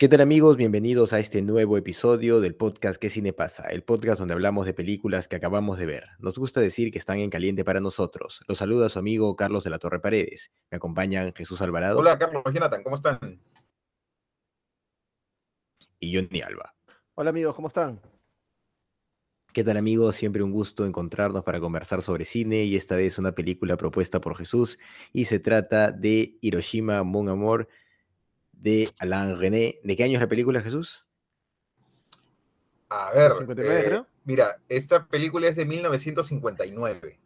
¿Qué tal amigos? Bienvenidos a este nuevo episodio del podcast ¿Qué cine pasa? El podcast donde hablamos de películas que acabamos de ver. Nos gusta decir que están en caliente para nosotros. Los saluda su amigo Carlos de la Torre Paredes. Me acompañan Jesús Alvarado. Hola Carlos, Jonathan, ¿cómo están? Y Johnny Alba. Hola amigos, ¿cómo están? ¿Qué tal amigos? Siempre un gusto encontrarnos para conversar sobre cine y esta vez una película propuesta por Jesús y se trata de Hiroshima Mon Amour de Alain René. ¿De qué año es la película, Jesús? A ver, 59, eh, creo. mira, esta película es de 1959.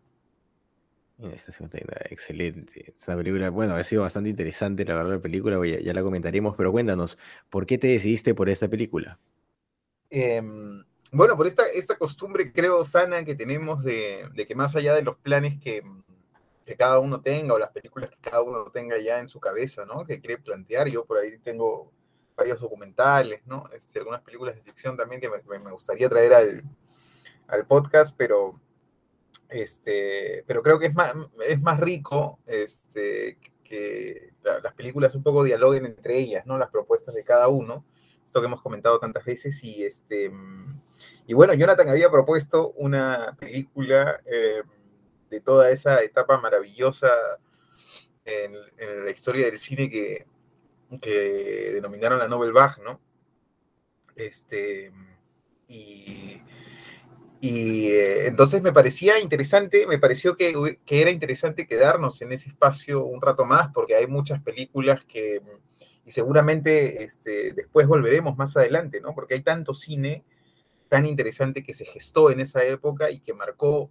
Esta 59, excelente. Es una película, bueno, ha sido bastante interesante la verdad la película, ya, ya la comentaremos, pero cuéntanos, ¿por qué te decidiste por esta película? Em, bueno, por esta, esta costumbre, creo, sana que tenemos de, de que más allá de los planes que, que cada uno tenga o las películas que cada uno tenga ya en su cabeza, ¿no? Que quiere plantear. Yo por ahí tengo varios documentales, ¿no? Este, algunas películas de ficción también que me, gustaría traer al, al, podcast, pero, este, pero creo que es más, es más rico este, que la, las películas un poco dialoguen entre ellas, ¿no? Las propuestas de cada uno. Esto que hemos comentado tantas veces y este... Y bueno, Jonathan había propuesto una película eh, de toda esa etapa maravillosa en, la historia del cine que, que, denominaron la Nobel Bach, ¿no? Este, y, y eh, entonces me parecía interesante, me pareció que, que, era interesante quedarnos en ese espacio un rato más, porque hay muchas películas que, y seguramente este, después volveremos más adelante, ¿no? Porque hay tanto cine tan interesante que se gestó en esa época y que marcó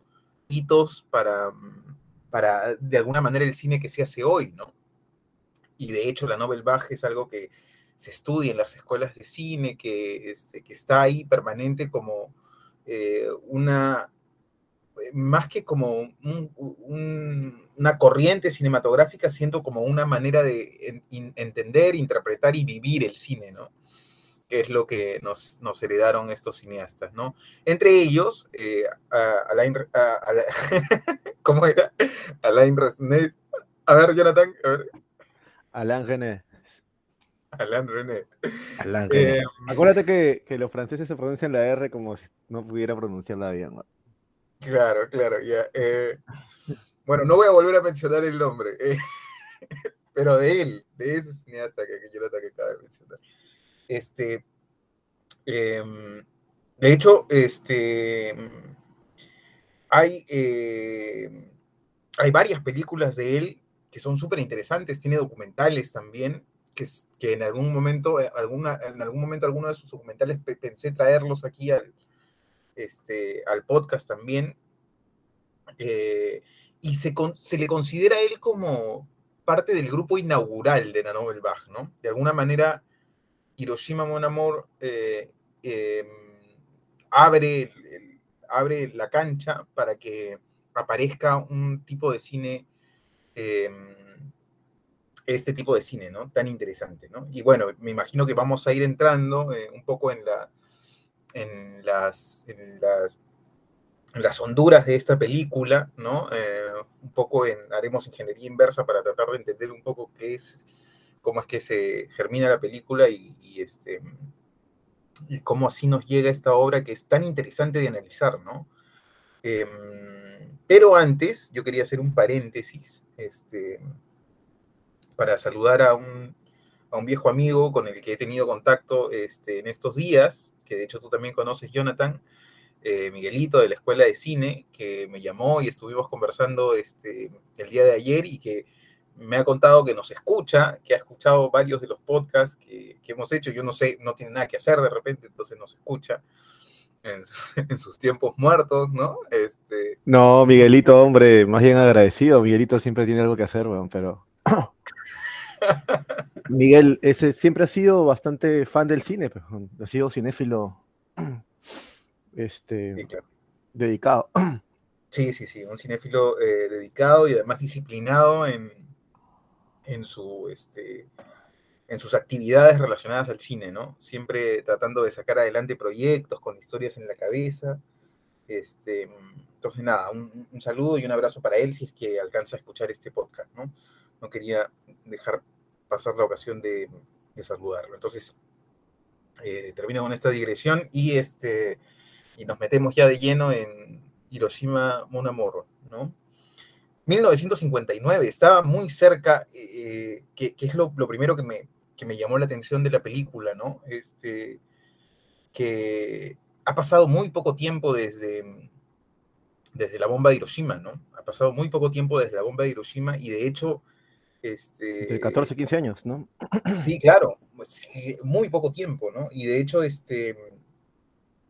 para, para, de alguna manera, el cine que se hace hoy, ¿no? Y de hecho, la Nobel Bach es algo que se estudia en las escuelas de cine, que, este, que está ahí permanente como eh, una, más que como un, un, una corriente cinematográfica, siendo como una manera de entender, interpretar y vivir el cine, ¿no? Que es lo que nos, nos, heredaron estos cineastas, ¿no? Entre ellos, eh, a, Alain, a, a, ¿cómo era? Alain Resnais. A ver, Jonathan, a ver. Alain René. Alain René. Alain René. Eh, Acuérdate que, que, los franceses se pronuncian la R como si no pudiera pronunciarla bien. ¿no? Claro, claro, ya. Eh, bueno, no voy a volver a mencionar el nombre, eh, pero de él, de ese cineasta que, que Jonathan que acaba de mencionar. Este, eh, de hecho, este, hay, eh, hay varias películas de él que son súper interesantes, tiene documentales también, que, que en algún momento, eh, alguna, en algún momento alguno de sus documentales pensé traerlos aquí al, este, al podcast también, eh, y se, se le considera a él como parte del grupo inaugural de la Nobel Bach, ¿no? De alguna manera, Hiroshima Mon Amour eh, eh, abre, abre, la cancha para que aparezca un tipo de cine, eh, este tipo de cine, ¿no? Tan interesante, ¿no? Y bueno, me imagino que vamos a ir entrando eh, un poco en, la, en, las, en, las, en las honduras de esta película, ¿no? un poco en, haremos ingeniería inversa para tratar de entender un poco qué es cómo es que se germina la película y, este, cómo así nos llega esta obra que es tan interesante de analizar, ¿no? Eh, pero antes, yo quería hacer un paréntesis este, para saludar a un, a un, viejo amigo con el que he tenido contacto este, en estos días, que de hecho tú también conoces, Jonathan, eh, Miguelito de la Escuela de Cine, que me llamó y estuvimos conversando este, el día de ayer y que me ha contado que nos escucha, que ha escuchado varios de los podcasts que, que, hemos hecho. Yo no sé, no tiene nada que hacer de repente, entonces nos escucha en, en sus tiempos muertos, ¿no? Este... No, Miguelito, hombre, más bien agradecido. Miguelito siempre tiene algo que hacer, bueno, pero. Miguel, ese siempre ha sido bastante fan del cine, pues, ha sido cinéfilo este, Sí, claro. dedicado. Sí, sí, sí, un cinéfilo eh, dedicado y además disciplinado en, en, su, este, en sus actividades relacionadas al cine, ¿no? Siempre tratando de sacar adelante proyectos con historias en la cabeza. Este, entonces, nada, un, un saludo y un abrazo para él si es que alcanza a escuchar este podcast, ¿no? No quería dejar pasar la ocasión de, de saludarlo. Entonces, eh, termino con esta digresión y, este, y nos metemos ya de lleno en Hiroshima Mon Amour, ¿no? 1959, estaba muy cerca, eh, que, que, es lo, lo primero que me, que me, llamó la atención de la película, ¿no? Este, que ha pasado muy poco tiempo desde, desde la bomba de Hiroshima, ¿no? Ha pasado muy poco tiempo desde la bomba de Hiroshima y de hecho... Este, de 14, 15 años, ¿no? Sí, claro, muy poco tiempo, ¿no? Y de hecho, este,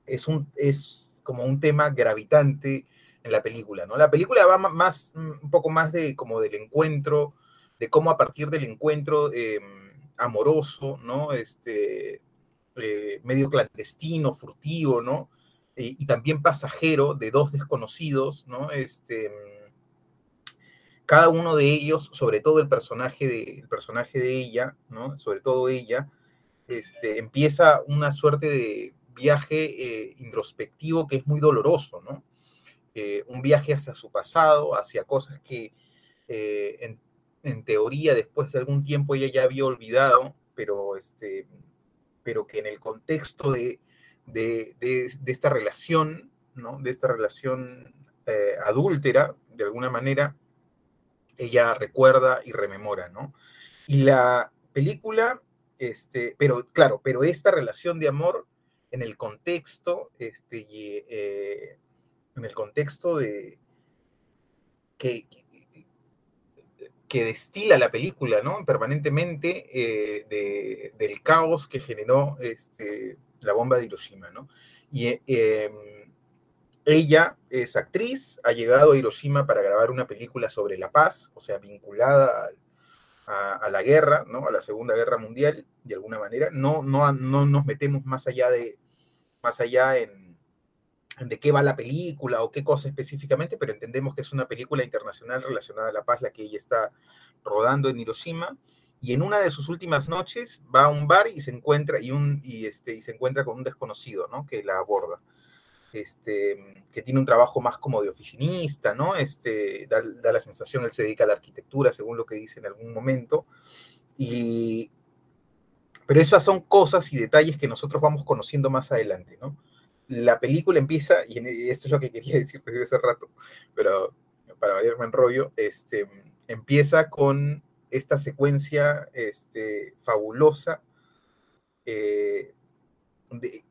es, un, es como un tema gravitante en la película, ¿no? La película va más, un poco más de como del encuentro, de cómo a partir del encuentro eh, amoroso, ¿no? Este, eh, medio clandestino, furtivo, ¿no? Y, también pasajero de dos desconocidos, ¿no? Este, cada uno de ellos, sobre todo el personaje de, el personaje de ella, ¿no? Sobre todo ella, este, empieza una suerte de viaje eh, introspectivo que es muy doloroso, ¿no? Eh, un viaje hacia su pasado, hacia cosas que eh, en, teoría después de algún tiempo ella ya había olvidado, pero, este, pero que en el contexto de, de, de, esta relación, ¿no? De esta relación eh, adúltera, de alguna manera, ella recuerda y rememora, ¿no? Y la película, este, pero claro, pero esta relación de amor en el contexto, este, eh, en el contexto de que, que, destila la película, ¿no? Permanentemente eh, de, del caos que generó este, la bomba de Hiroshima, ¿no? Y eh, ella es actriz, ha llegado a Hiroshima para grabar una película sobre la paz, o sea, vinculada a, a, la guerra, ¿no? A la Segunda Guerra Mundial, de alguna manera. No, no, no nos metemos más allá de, más allá en, de qué va la película o qué cosa específicamente, pero entendemos que es una película internacional relacionada a la paz, la que ella está rodando en Hiroshima. Y en una de sus últimas noches va a un bar y se encuentra, y un, y este, y se encuentra con un desconocido, ¿no? Que la aborda. Este, que tiene un trabajo más como de oficinista, ¿no? Este, da, da, la sensación, él se dedica a la arquitectura, según lo que dice en algún momento, y, pero esas son cosas y detalles que nosotros vamos conociendo más adelante, ¿no? La película empieza, y esto es lo que quería decir desde hace rato, pero para variarme en rollo, este, empieza con esta secuencia este, fabulosa, eh,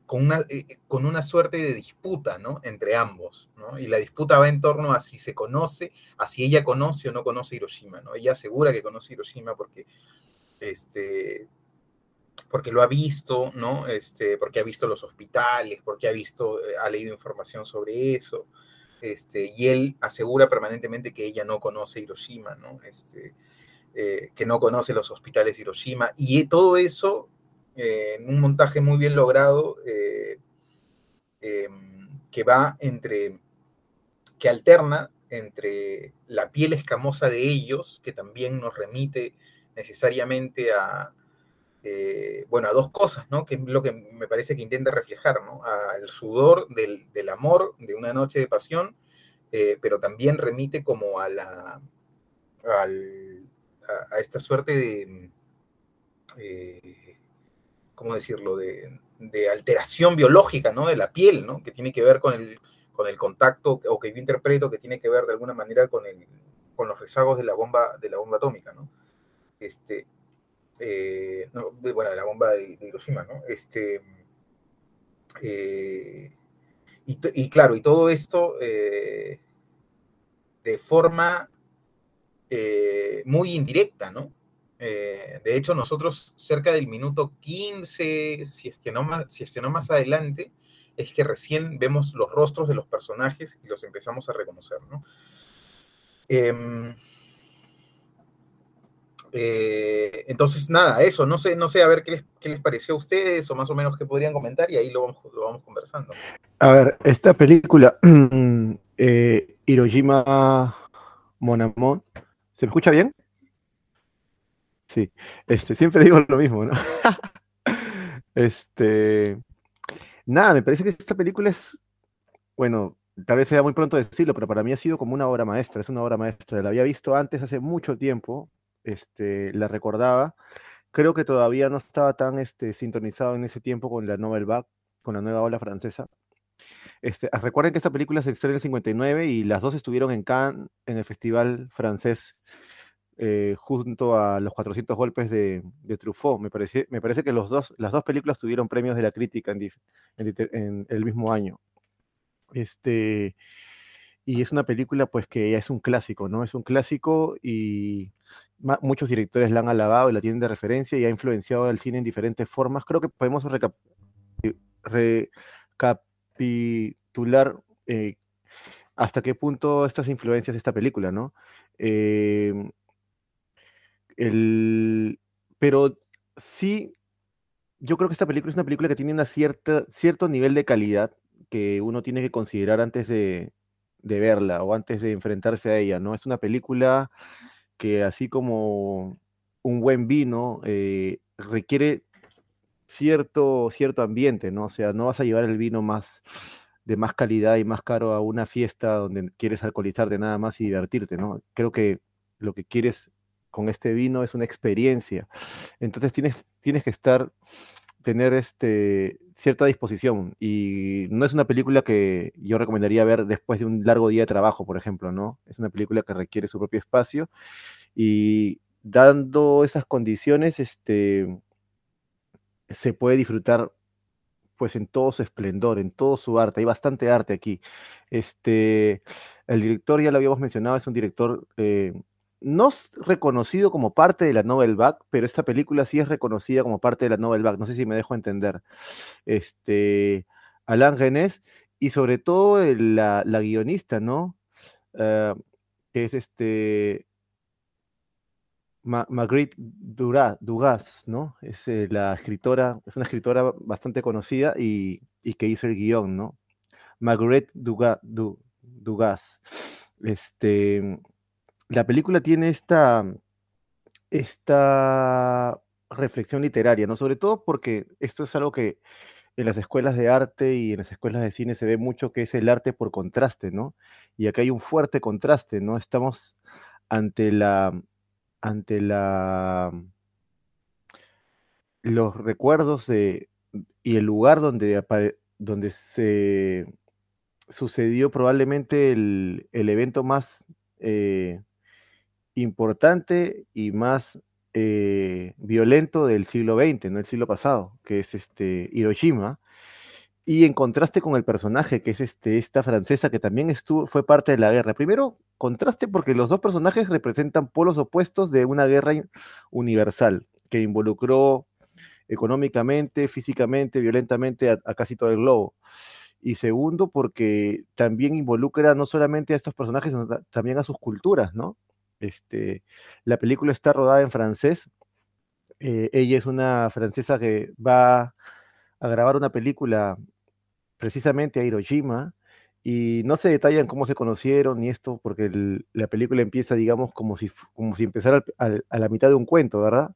con, una, eh, con, una, suerte de disputa ¿no? entre ambos, ¿no? y la disputa va en torno a si se conoce, a si ella conoce o no conoce Hiroshima. ¿no? Ella asegura que conoce Hiroshima porque, este, porque lo ha visto, ¿no? este, porque ha visto los hospitales, porque ha, visto, eh, ha leído información sobre eso, este, y él asegura permanentemente que ella no conoce Hiroshima, ¿no? Este, eh, que no conoce los hospitales de Hiroshima, y todo eso eh, en un montaje muy bien logrado eh, que va entre, que alterna entre la piel escamosa de ellos, que también nos remite necesariamente a, eh, bueno, a dos cosas, ¿no? Que es lo que me parece que intenta reflejar, ¿no? Al sudor del, del amor, de una noche de pasión, pero también remite como a la, al, a, esta suerte de ¿cómo decirlo?, de, de, alteración biológica, ¿no?, de la piel, ¿no?, que tiene que ver con el, con el contacto, o que yo interpreto que tiene que ver de alguna manera con, el, con los rezagos de la bomba, de la bomba atómica, ¿no? Este, eh, no, bueno, de la bomba de, Hiroshima, ¿no? Este, eh, y, claro, y todo esto eh, de forma muy indirecta, ¿no? De hecho, nosotros cerca del minuto 15, si es, que no más, si es que no más adelante, es que recién vemos los rostros de los personajes y los empezamos a reconocer, ¿no? Eh, entonces, nada, eso, no sé, no sé, a ver qué les, qué les, pareció a ustedes o más o menos qué podrían comentar y ahí lo vamos, lo vamos conversando. A ver, esta película, eh, Hiroshima Monamon, ¿se me escucha bien? Sí, este, siempre digo lo mismo, ¿no? este, nada, me parece que esta película es, bueno, tal vez sea muy pronto decirlo, pero para mí ha sido como una obra maestra, es una obra maestra. La había visto antes hace mucho tiempo, este, la recordaba. Creo que todavía no estaba tan este, sintonizado en ese tiempo con la Nouvelle Vague, con la nueva ola francesa. Este, ah, recuerden que esta película se estrenó en el 59 y las dos estuvieron en Cannes, en el festival francés, eh, junto a los 400 golpes de, de Truffaut. Me parece, me parece que los dos, las dos películas tuvieron premios de la crítica en, en, en el mismo año. Este, y es una película pues que ya es un clásico, ¿no? Es un clásico y muchos directores la han alabado y la tienen de referencia y ha influenciado al cine en diferentes formas. Creo que podemos recapitular eh, hasta qué punto estas influencias de esta película, ¿no? Em, el, pero sí, yo creo que esta película es una película que tiene cierta, cierto nivel de calidad que uno tiene que considerar antes de, de verla o antes de enfrentarse a ella, ¿no? Es una película que así como un buen vino eh, requiere cierto, cierto ambiente, ¿no? O sea, no vas a llevar el vino más de más calidad y más caro a una fiesta donde quieres alcoholizarte nada más y divertirte, ¿no? Creo que lo que quieres con este vino es una experiencia. Entonces tienes, tienes que estar tener este, cierta disposición y no es una película que yo recomendaría ver después de un largo día de trabajo, por ejemplo, ¿no? Es una película que requiere su propio espacio y dando esas condiciones, este, se puede disfrutar pues en todo su esplendor, en todo su arte, hay bastante arte aquí. Este, el director, ya lo habíamos mencionado, es un director eh, no es reconocido como parte de la Novel Back, pero esta película sí es reconocida como parte de la Novel Back. No sé si me dejo entender. Este, Alain Genés y sobre todo la, guionista, ¿no? Ah, que es este Marguerite Dugas, ¿no? Es eh, la escritora, es una escritora bastante conocida y, que hizo el guion, ¿no? Marguerite Dugas. Este, la película tiene esta, esta reflexión literaria, ¿no? Sobre todo porque esto es algo que en las escuelas de arte y en las escuelas de cine se ve mucho que es el arte por contraste, ¿no? Y acá hay un fuerte contraste, ¿no? Estamos ante la ante la los recuerdos de, y el lugar donde, donde se sucedió probablemente el, evento más eh, importante y más eh, violento del siglo XX, no el siglo pasado, que es este Hiroshima, y en contraste con el personaje, que es este, esta francesa que también estuvo, fue parte de la guerra. Primero, contraste porque los dos personajes representan polos opuestos de una guerra universal que involucró económicamente, físicamente, violentamente a, a casi todo el globo. Y segundo, porque también involucra no solamente a estos personajes, sino también a sus culturas, ¿no? Este, la película está rodada en francés. Eh, ella es una francesa que va a grabar una película precisamente a Hiroshima y no se detallan cómo se conocieron ni esto, porque la película empieza, digamos, como si, como si empezara a la mitad de un cuento, ¿verdad?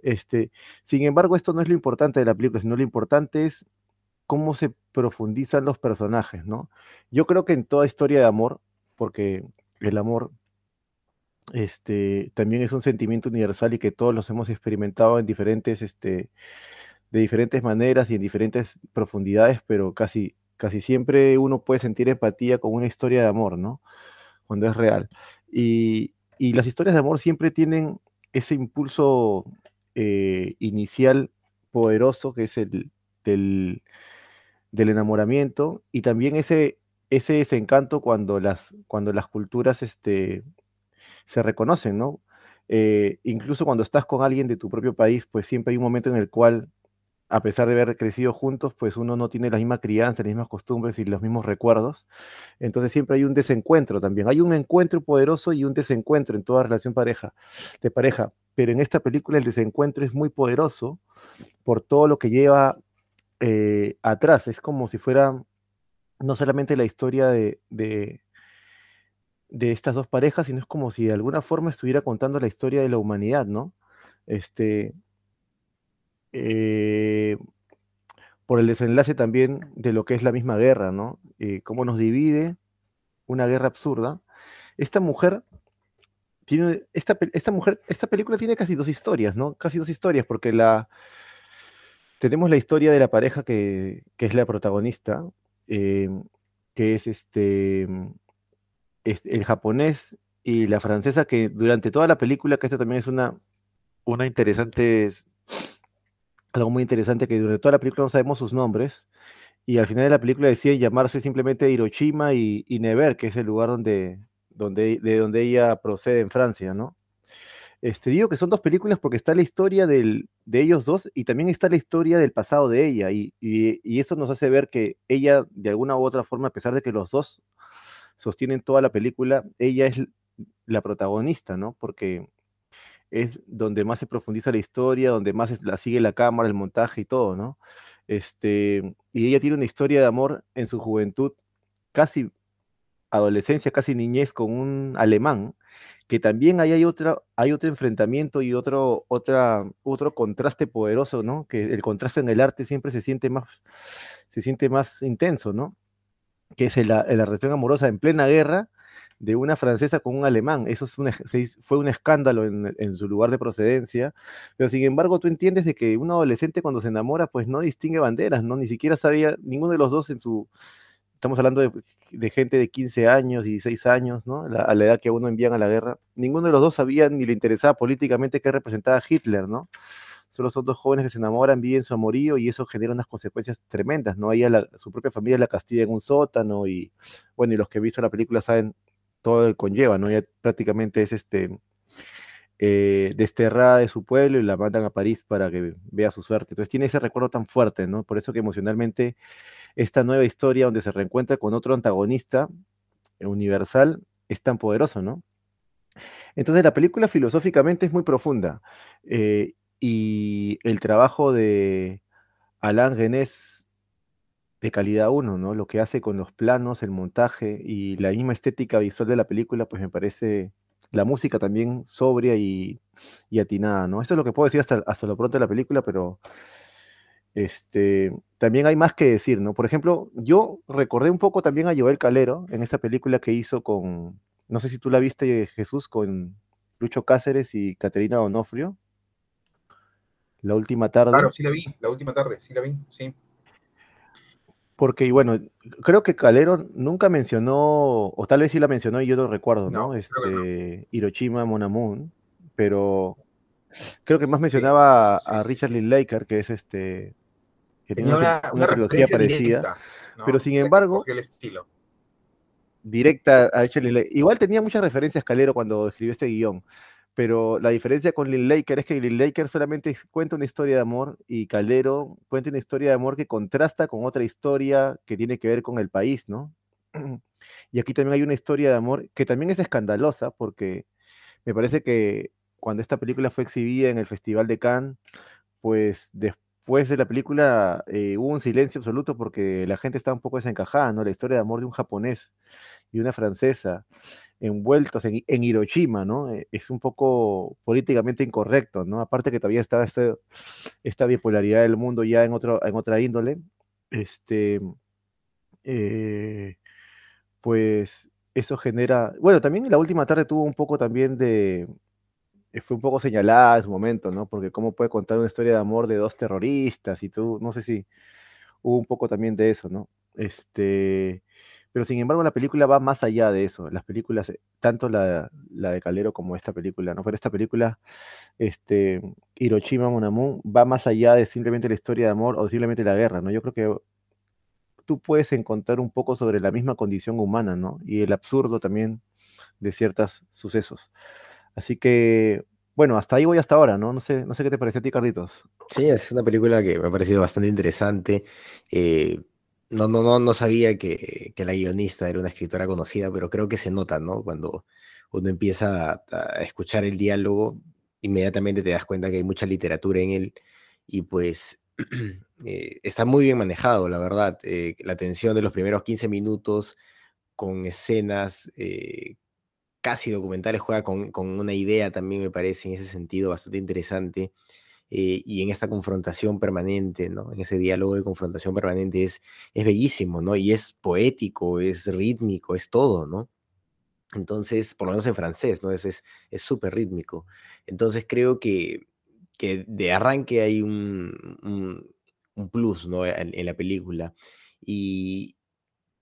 Este, sin embargo, esto no es lo importante de la película, sino lo importante es cómo se profundizan los personajes, ¿no? Yo creo que en toda historia de amor, porque el amor este, también es un sentimiento universal y que todos los hemos experimentado en diferentes, este, de diferentes maneras y en diferentes profundidades, pero casi, casi siempre uno puede sentir empatía con una historia de amor, ¿no? Cuando es real. Y, las historias de amor siempre tienen ese impulso eh, inicial poderoso que es el del, enamoramiento y también ese, ese desencanto cuando las, cuando las culturas este, se reconocen, ¿no? Eh, incluso cuando estás con alguien de tu propio país, pues siempre hay un momento en el cual a pesar de haber crecido juntos, pues uno no tiene la misma crianza, las mismas costumbres y los mismos recuerdos. Entonces siempre hay un desencuentro también. Hay un encuentro poderoso y un desencuentro en toda relación pareja, de pareja. Pero en esta película el desencuentro es muy poderoso por todo lo que lleva eh, atrás. Es como si fuera no solamente la historia de, de, estas dos parejas, sino es como si de alguna forma estuviera contando la historia de la humanidad, ¿no? Este, eh, por el desenlace también de lo que es la misma guerra, ¿no? Eh, cómo nos divide una guerra absurda. Esta mujer tiene, esta, esta mujer, esta película tiene casi dos historias, ¿no? Casi dos historias, porque la, tenemos la historia de la pareja que, es la protagonista, eh, que es este, el japonés y la francesa, que durante toda la película, que esto también es una, una interesante algo muy interesante que durante toda la película no sabemos sus nombres y al final de la película deciden llamarse simplemente Hiroshima y, y Never, que es el lugar donde, donde, de donde ella procede en Francia, ¿no? Este, digo que son dos películas porque está la historia del, de ellos dos y también está la historia del pasado de ella y, y, eso nos hace ver que ella de alguna u otra forma, a pesar de que los dos sostienen toda la película, ella es la protagonista, ¿no? Porque es donde más se profundiza la historia, donde más la sigue la cámara, el montaje y todo, ¿no? Este, y ella tiene una historia de amor en su juventud, casi adolescencia, casi niñez, con un alemán, que también ahí hay, otra, hay otro enfrentamiento y otro, otra, otro contraste poderoso, ¿no? Que el contraste en el arte siempre se siente más, se siente más intenso, ¿no? Que es la, la relación amorosa en plena guerra, de una francesa con un alemán. Eso fue un escándalo en, su lugar de procedencia, pero sin embargo tú entiendes de que un adolescente cuando se enamora pues no distingue banderas, ¿no? Ni siquiera sabía, ninguno de los dos en su... Estamos hablando de, gente de 15 años, 16 años, ¿no? a la edad que a uno envían a la guerra. Ninguno de los dos sabía ni le interesaba políticamente qué representaba Hitler, ¿no? Solo son dos jóvenes que se enamoran, viven su amorío y eso genera unas consecuencias tremendas, ¿no? Ahí su propia familia la castiga en un sótano y, bueno, y los que han visto la película saben todo el conlleva, ¿no? Ya prácticamente es este eh, desterrada de su pueblo y la mandan a París para que vea su suerte. Entonces tiene ese recuerdo tan fuerte, ¿no? Por eso que emocionalmente esta nueva historia donde se reencuentra con otro antagonista universal es tan poderoso, ¿no? Entonces la película filosóficamente es muy profunda eh, y el trabajo de Alain Genés de calidad uno, ¿no? Lo que hace con los planos, el montaje y la misma estética visual de la película, pues me parece la música también sobria y, atinada, ¿no? Eso es lo que puedo decir hasta, hasta lo pronto de la película, pero este, también hay más que decir, ¿no? Por ejemplo, yo recordé un poco también a Joel Calero en esa película que hizo con, no sé si tú la viste, Jesús, con Lucho Cáceres y Caterina Donofrio. La última tarde. Claro, sí la vi, la última tarde, sí la vi, sí porque, bueno, creo que Calero nunca mencionó, o tal vez sí la mencionó y yo no recuerdo, ¿no? este, Hiroshima Monamun, pero creo que más mencionaba a Richard Linklater, que es este, que tiene una, trilogía parecida, pero sin embargo, el estilo. directa a Richard Linklater. Igual tenía muchas referencias Calero cuando escribió este guion, pero la diferencia con Lil Laker es que Lil Laker solamente cuenta una historia de amor y Caldero cuenta una historia de amor que contrasta con otra historia que tiene que ver con el país, ¿no? Y aquí también hay una historia de amor que también es escandalosa porque me parece que cuando esta película fue exhibida en el Festival de Cannes, pues después de la película eh, hubo un silencio absoluto porque la gente estaba un poco desencajada, ¿no? La historia de amor de un japonés y una francesa envueltos en, Hiroshima, ¿no? Eh, es un poco políticamente incorrecto, ¿no? Aparte que todavía está este, esta bipolaridad del mundo ya en, otro, en otra índole, este, eh, pues eso genera, bueno, también la última tarde tuvo un poco también de, eh, fue un poco señalada en su momento, ¿no? Porque cómo puede contar una historia de amor de dos terroristas y tú, no sé si hubo un poco también de eso, ¿no? Este, pero sin embargo, la película va más allá de eso. Las películas, eh, tanto la, de Calero como esta película, ¿no? Pero esta película, este, Hiroshima Monamun, va más allá de simplemente la historia de amor o simplemente la guerra, ¿no? Yo creo que tú puedes encontrar un poco sobre la misma condición humana, ¿no? Y el absurdo también de ciertos sucesos. Así que bueno, hasta ahí voy hasta ahora, ¿no? No sé, no sé qué te pareció a ti, Carlitos. Sí, es una película que me ha parecido bastante interesante. Eh, no, no, no, no sabía que, que la guionista era una escritora conocida, pero creo que se nota, ¿no? Cuando uno empieza a, a escuchar el diálogo, inmediatamente te das cuenta que hay mucha literatura en él y pues eh, está muy bien manejado, la verdad. Eh, la tensión de los primeros 15 minutos con escenas eh, casi documentales juega con, con una idea también, me parece, en ese sentido bastante interesante. Eh, y en esta confrontación permanente, ¿no? En ese diálogo de confrontación permanente es, es bellísimo, ¿no? Y es poético, es rítmico, es todo, ¿no? Entonces, por lo menos en francés, ¿no? Es es es súper rítmico. Entonces creo que que de arranque hay un un un plus, ¿no? En en la película. Y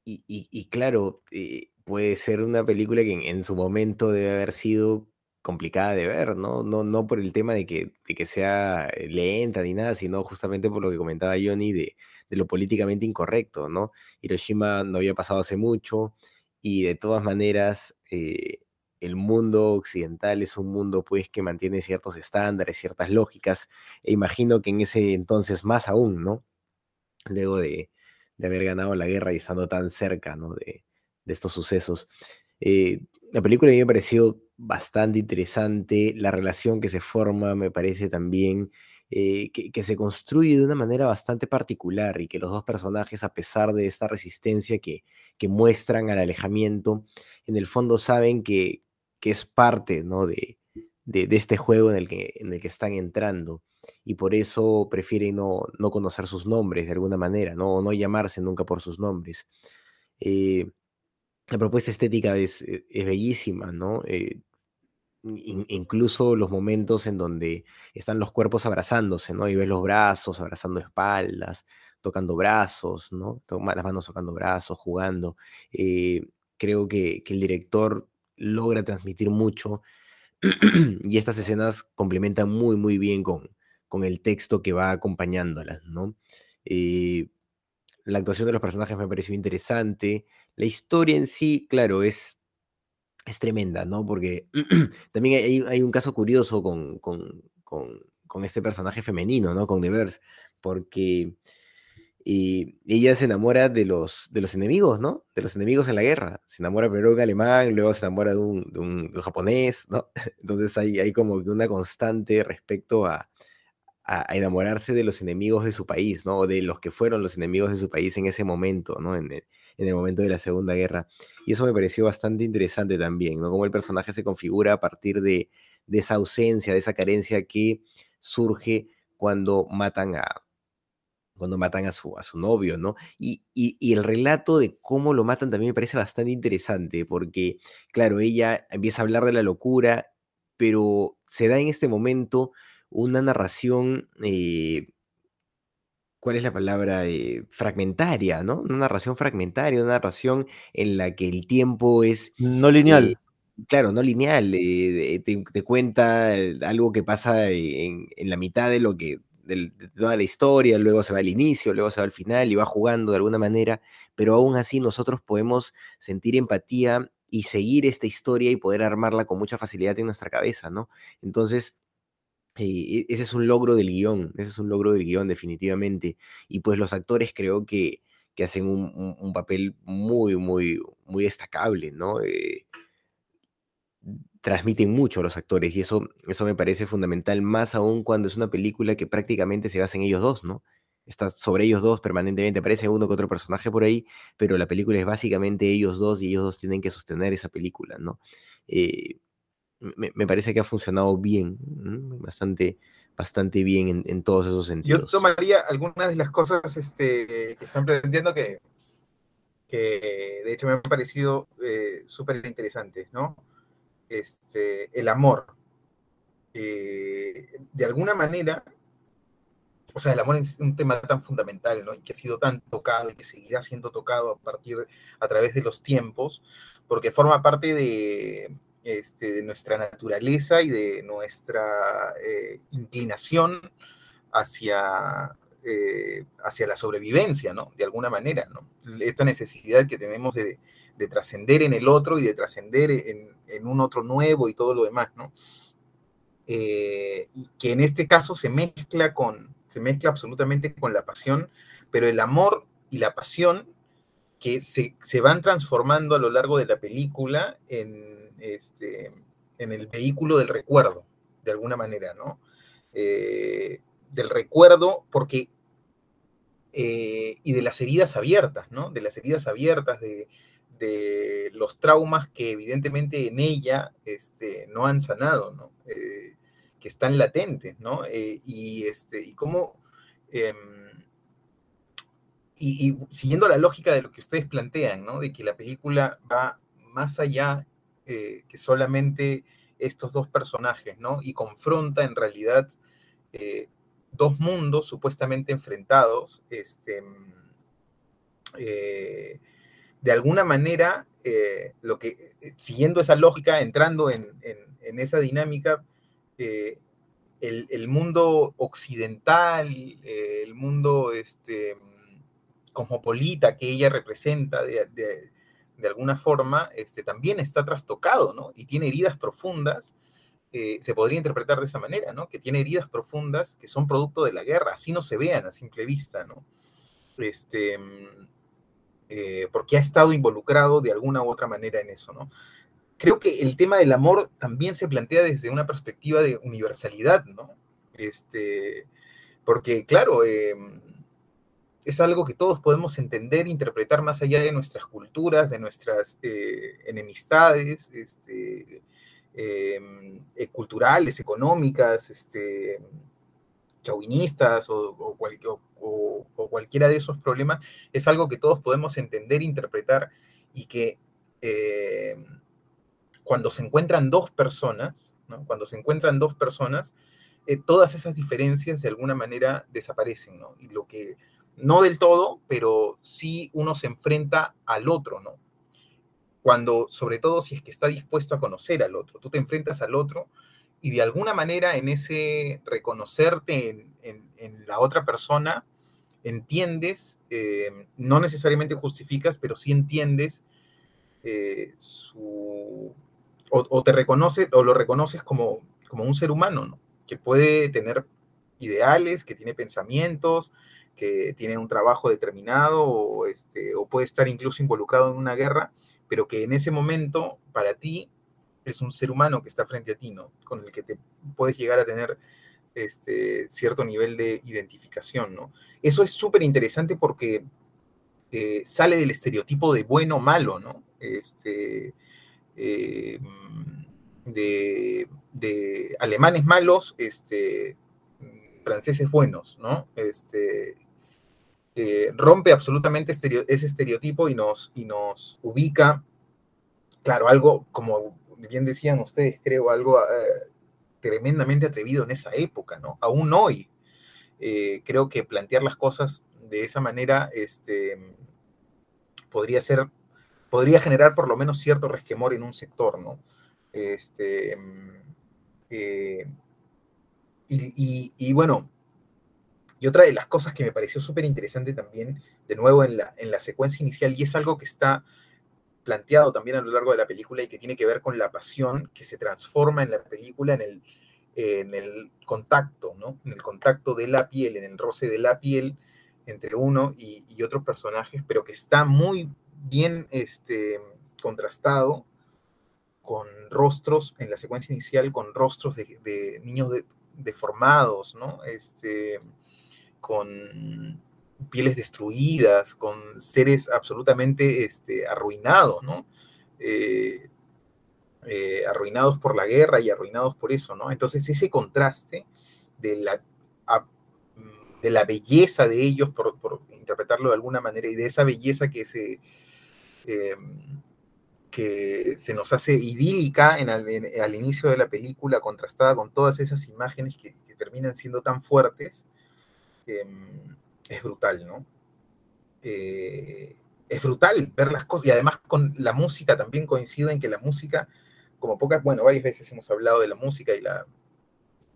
y y y claro, eh, puede ser una película que en en su momento debe haber sido complicada de ver, ¿no? No no por el tema de que de que sea eh, lenta ni nada, sino justamente por lo que comentaba Johnny de de lo políticamente incorrecto, ¿no? Hiroshima no había pasado hace mucho y de todas maneras, eh, el mundo occidental es un mundo, pues, que mantiene ciertos estándares, ciertas lógicas, e imagino que en ese entonces más aún, ¿no? Luego de de haber ganado la guerra y estando tan cerca, ¿no? De de estos sucesos. Eh, la película a mí me pareció bastante interesante, la relación que se forma me parece también, eh, que se construye de una manera bastante particular y que los 2 personajes, a pesar de esta resistencia que que muestran al alejamiento, en el fondo saben que que es parte, ¿no? De de este juego en el que en el que están entrando, y por eso prefieren no no conocer sus nombres de alguna manera, ¿no? O no llamarse nunca por sus nombres. Eh, la propuesta estética es e es bellísima, ¿no? Eh, in incluso los momentos en donde están los cuerpos abrazándose, ¿no? Y ves los brazos abrazando espaldas, tocando brazos, ¿no? Las manos tocando brazos, jugando. Eh, creo que que el director logra transmitir mucho, y estas escenas complementan muy, muy bien con con el texto que va acompañándolas, ¿no? Eh, la actuación de los personajes me pareció interesante. La historia en sí, claro, es es tremenda, ¿no? Porque también hay un caso curioso con con con este personaje femenino, ¿no? Con Nevers, porque, eh, ella se enamora de los de los enemigos, ¿no? De los enemigos en la guerra. Se enamora primero de un alemán, luego se enamora de un de un japonés, ¿no? Entonces hay hay como una constante respecto a a a enamorarse de los enemigos de su país, ¿no? O de los que fueron los enemigos de su país en ese momento, ¿no? En el en el momento de la Segunda Guerra. Y eso me pareció bastante interesante también, ¿no? Cómo el personaje se configura a partir de de esa ausencia, de esa carencia que surge cuando matan a cuando matan a su a su novio, ¿no? Y y y el relato de cómo lo matan también me parece bastante interesante, porque, claro, ella empieza a hablar de la locura, pero se da en este momento una narración, eh ¿cuál es la palabra? Eh, fragmentaria, ¿no? Una narración fragmentaria, una narración en la que el tiempo es, No eh, lineal. claro, no lineal, eh, te te cuenta algo que pasa en en la mitad de lo que de toda la historia, luego se va al inicio, luego se va al final y va jugando de alguna manera, pero aún así nosotros podemos sentir empatía y seguir esta historia y poder armarla con mucha facilidad en nuestra cabeza, ¿no? Entonces ese es un logro del guion, ese es un logro del guion definitivamente. Y, pues, los actores creo que que hacen un un papel muy, muy, muy destacable, ¿no? Eh transmiten mucho los actores, y eso eso me parece fundamental, más aún cuando es una película que prácticamente se basa en ellos 2, ¿no? Está sobre ellos 2 permanentemente, aparece uno que otro personaje por ahí, pero la película es básicamente ellos 2 y ellos 2 tienen que sostener esa película, ¿no? Eh, me me parece que ha funcionado bien, bastante bastante bien en en todos esos Yo sentidos. tomaría algunas de las cosas, este, que están planteando que que de hecho me han parecido, eh, superinteresantes, ¿no? Este, el amor. Eh, de alguna manera o sea, el amor es un tema tan fundamental, ¿no? Y que ha sido tan tocado y que seguirá siendo tocado a partir a través de los tiempos, porque forma parte de, este, de nuestra naturaleza y de nuestra, eh, inclinación hacia, eh, hacia la sobrevivencia, ¿no? De alguna manera. Esta necesidad que tenemos de de trascender en el otro y de trascender en en un otro nuevo y todo lo demás, ¿no? eh, y que en este caso se mezcla con, se mezcla absolutamente con la pasión, pero el amor y la pasión que se, van transformando a lo largo de la película en, este, en el vehículo del recuerdo, de alguna manera, ¿no? Eh, del recuerdo, porque eh, y de las heridas abiertas, ¿no? De las heridas abiertas, de, los traumas que evidentemente en ella este, no han sanado, ¿no? Eh, que están latentes, ¿no? Y, este, y cómo, em, y, siguiendo la lógica de lo que ustedes plantean, ¿no? De que la película va más allá que solamente estos dos personajes, ¿no? Y confronta en realidad dos mundos supuestamente enfrentados, este, eh, de alguna manera, eh, lo que, eh, siguiendo esa lógica, entrando en, esa dinámica, el, mundo occidental, el mundo este, cosmopolita que ella representa de, alguna forma, este, también está trastocado, ¿no? Y tiene heridas profundas eh, se podría interpretar de esa manera, ¿no? Que tiene heridas profundas que son producto de la guerra, así no se vean a simple vista, ¿no? Este, mm, eh, porque ha estado involucrado de alguna u otra manera en eso, ¿no? Creo que el tema del amor también se plantea desde una perspectiva de universalidad, ¿no? Este, porque, claro, em, es algo que todos podemos entender, interpretar más allá de nuestras culturas, de nuestras eh, enemistades, este, Em, eh, culturales, económicas, este, chauvinistas o, cualquiera de esos problemas, es algo que todos podemos entender, interpretar y que em, cuando se encuentran dos personas, cuando se encuentran dos personas, eh, todas esas diferencias de alguna manera desaparecen, Y lo que, no del todo, pero sí uno se enfrenta al otro, ¿no? cuando, sobre todo si es que está dispuesto a conocer al otro, tú te enfrentas al otro y de alguna manera en ese reconocerte en, la otra persona, entiendes, eh, no necesariamente justificas, pero sí entiendes eh, su, o, te reconoces, o lo reconoces como, como un ser humano, ¿no? que puede tener ideales, que tiene pensamientos, que tiene un trabajo determinado, o, este, o puede estar incluso involucrado en una guerra, pero que en ese momento, para ti, es un ser humano que está frente a ti, ¿no? Con el que te puedes llegar a tener este, cierto nivel de identificación, ¿no? Eso es súper interesante porque eh, sale del estereotipo de bueno o malo, ¿no? Este, eh, de, de, alemanes malos, este, franceses buenos, ¿no? Este, eh, rompe absolutamente ese estereotipo y nos, y nos ubica, claro, algo, como bien decían ustedes, creo, algo eh, tremendamente atrevido en esa época, ¿no? Aún hoy, eh, creo que plantear las cosas de esa manera este, podría ser, podría generar por lo menos cierto resquemor en un sector, ¿no? Este, y bueno, y otra de las cosas que me pareció súper interesante también, de nuevo en la, en la secuencia inicial, y es algo que está planteado también a lo largo de la película y que tiene que ver con la pasión que se transforma en la película en el, en el contacto, ¿no? En el contacto de la piel, en el roce de la piel entre uno y, otros personajes, pero que está muy bien este, contrastado con rostros, en la secuencia inicial, con rostros de, de niños deformados, ¿no? Este, con pieles destruidas, con seres absolutamente este, arruinados, ¿no? Eh, eh, arruinados por la guerra y arruinados por eso, ¿no? Entonces ese contraste de la, de la belleza de ellos, por, interpretarlo de alguna manera, y de esa belleza que se, em, que se nos hace idílica en al inicio de la película, contrastada con todas esas imágenes que terminan siendo tan fuertes, Em, es brutal, ¿no? Eh, es brutal ver las cosas y además con la música también coincido en que la música, como pocas, bueno, varias veces hemos hablado de la música y, la,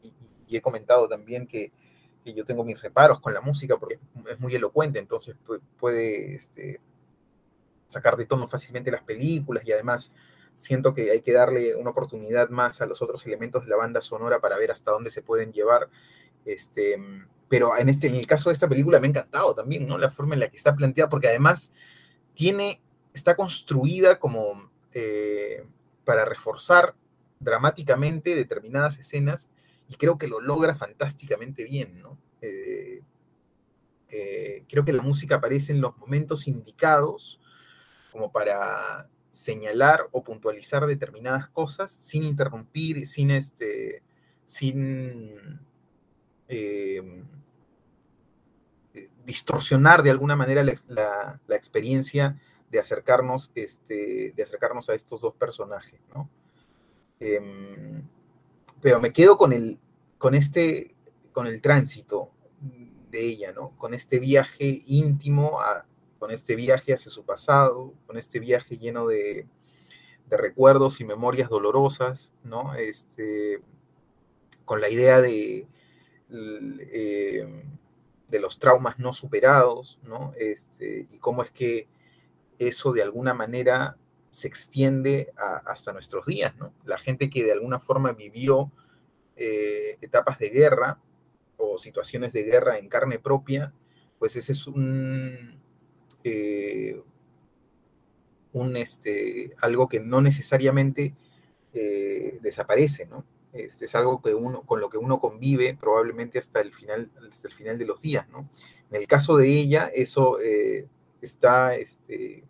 y, he comentado también que, yo tengo mis reparos con la música porque es muy elocuente, entonces puede este, sacar de tono fácilmente las películas y además siento que hay que darle una oportunidad más a los otros elementos de la banda sonora para ver hasta dónde se pueden llevar. Este, pero en, este, en el caso de esta película me ha encantado también, ¿no? La forma en la que está planteada, porque además tiene, está construida como eh, para reforzar dramáticamente determinadas escenas y creo que lo logra fantásticamente bien, ¿no? Eh, eh, creo que la música aparece en los momentos indicados como para señalar o puntualizar determinadas cosas sin interrumpir, sin este, sin em, distorsionar de alguna manera la, experiencia de acercarnos, este, de acercarnos a estos dos personajes, ¿no? Em, pero me quedo con el, con este, con el tránsito de ella, ¿no? Con este viaje íntimo, con este viaje hacia su pasado, con este viaje lleno de, recuerdos y memorias dolorosas, ¿no? Este, con la idea de, em, de los traumas no superados, ¿no? Este, y cómo es que eso de alguna manera se extiende hasta nuestros días, ¿no? La gente que de alguna forma vivió eh, etapas de guerra o situaciones de guerra en carne propia, pues ese es un, eh, un este, algo que no necesariamente eh, desaparece, ¿no? Este, es algo que uno, con lo que uno convive probablemente hasta el final, hasta el final de los días, ¿no? En el caso de ella, eso está este,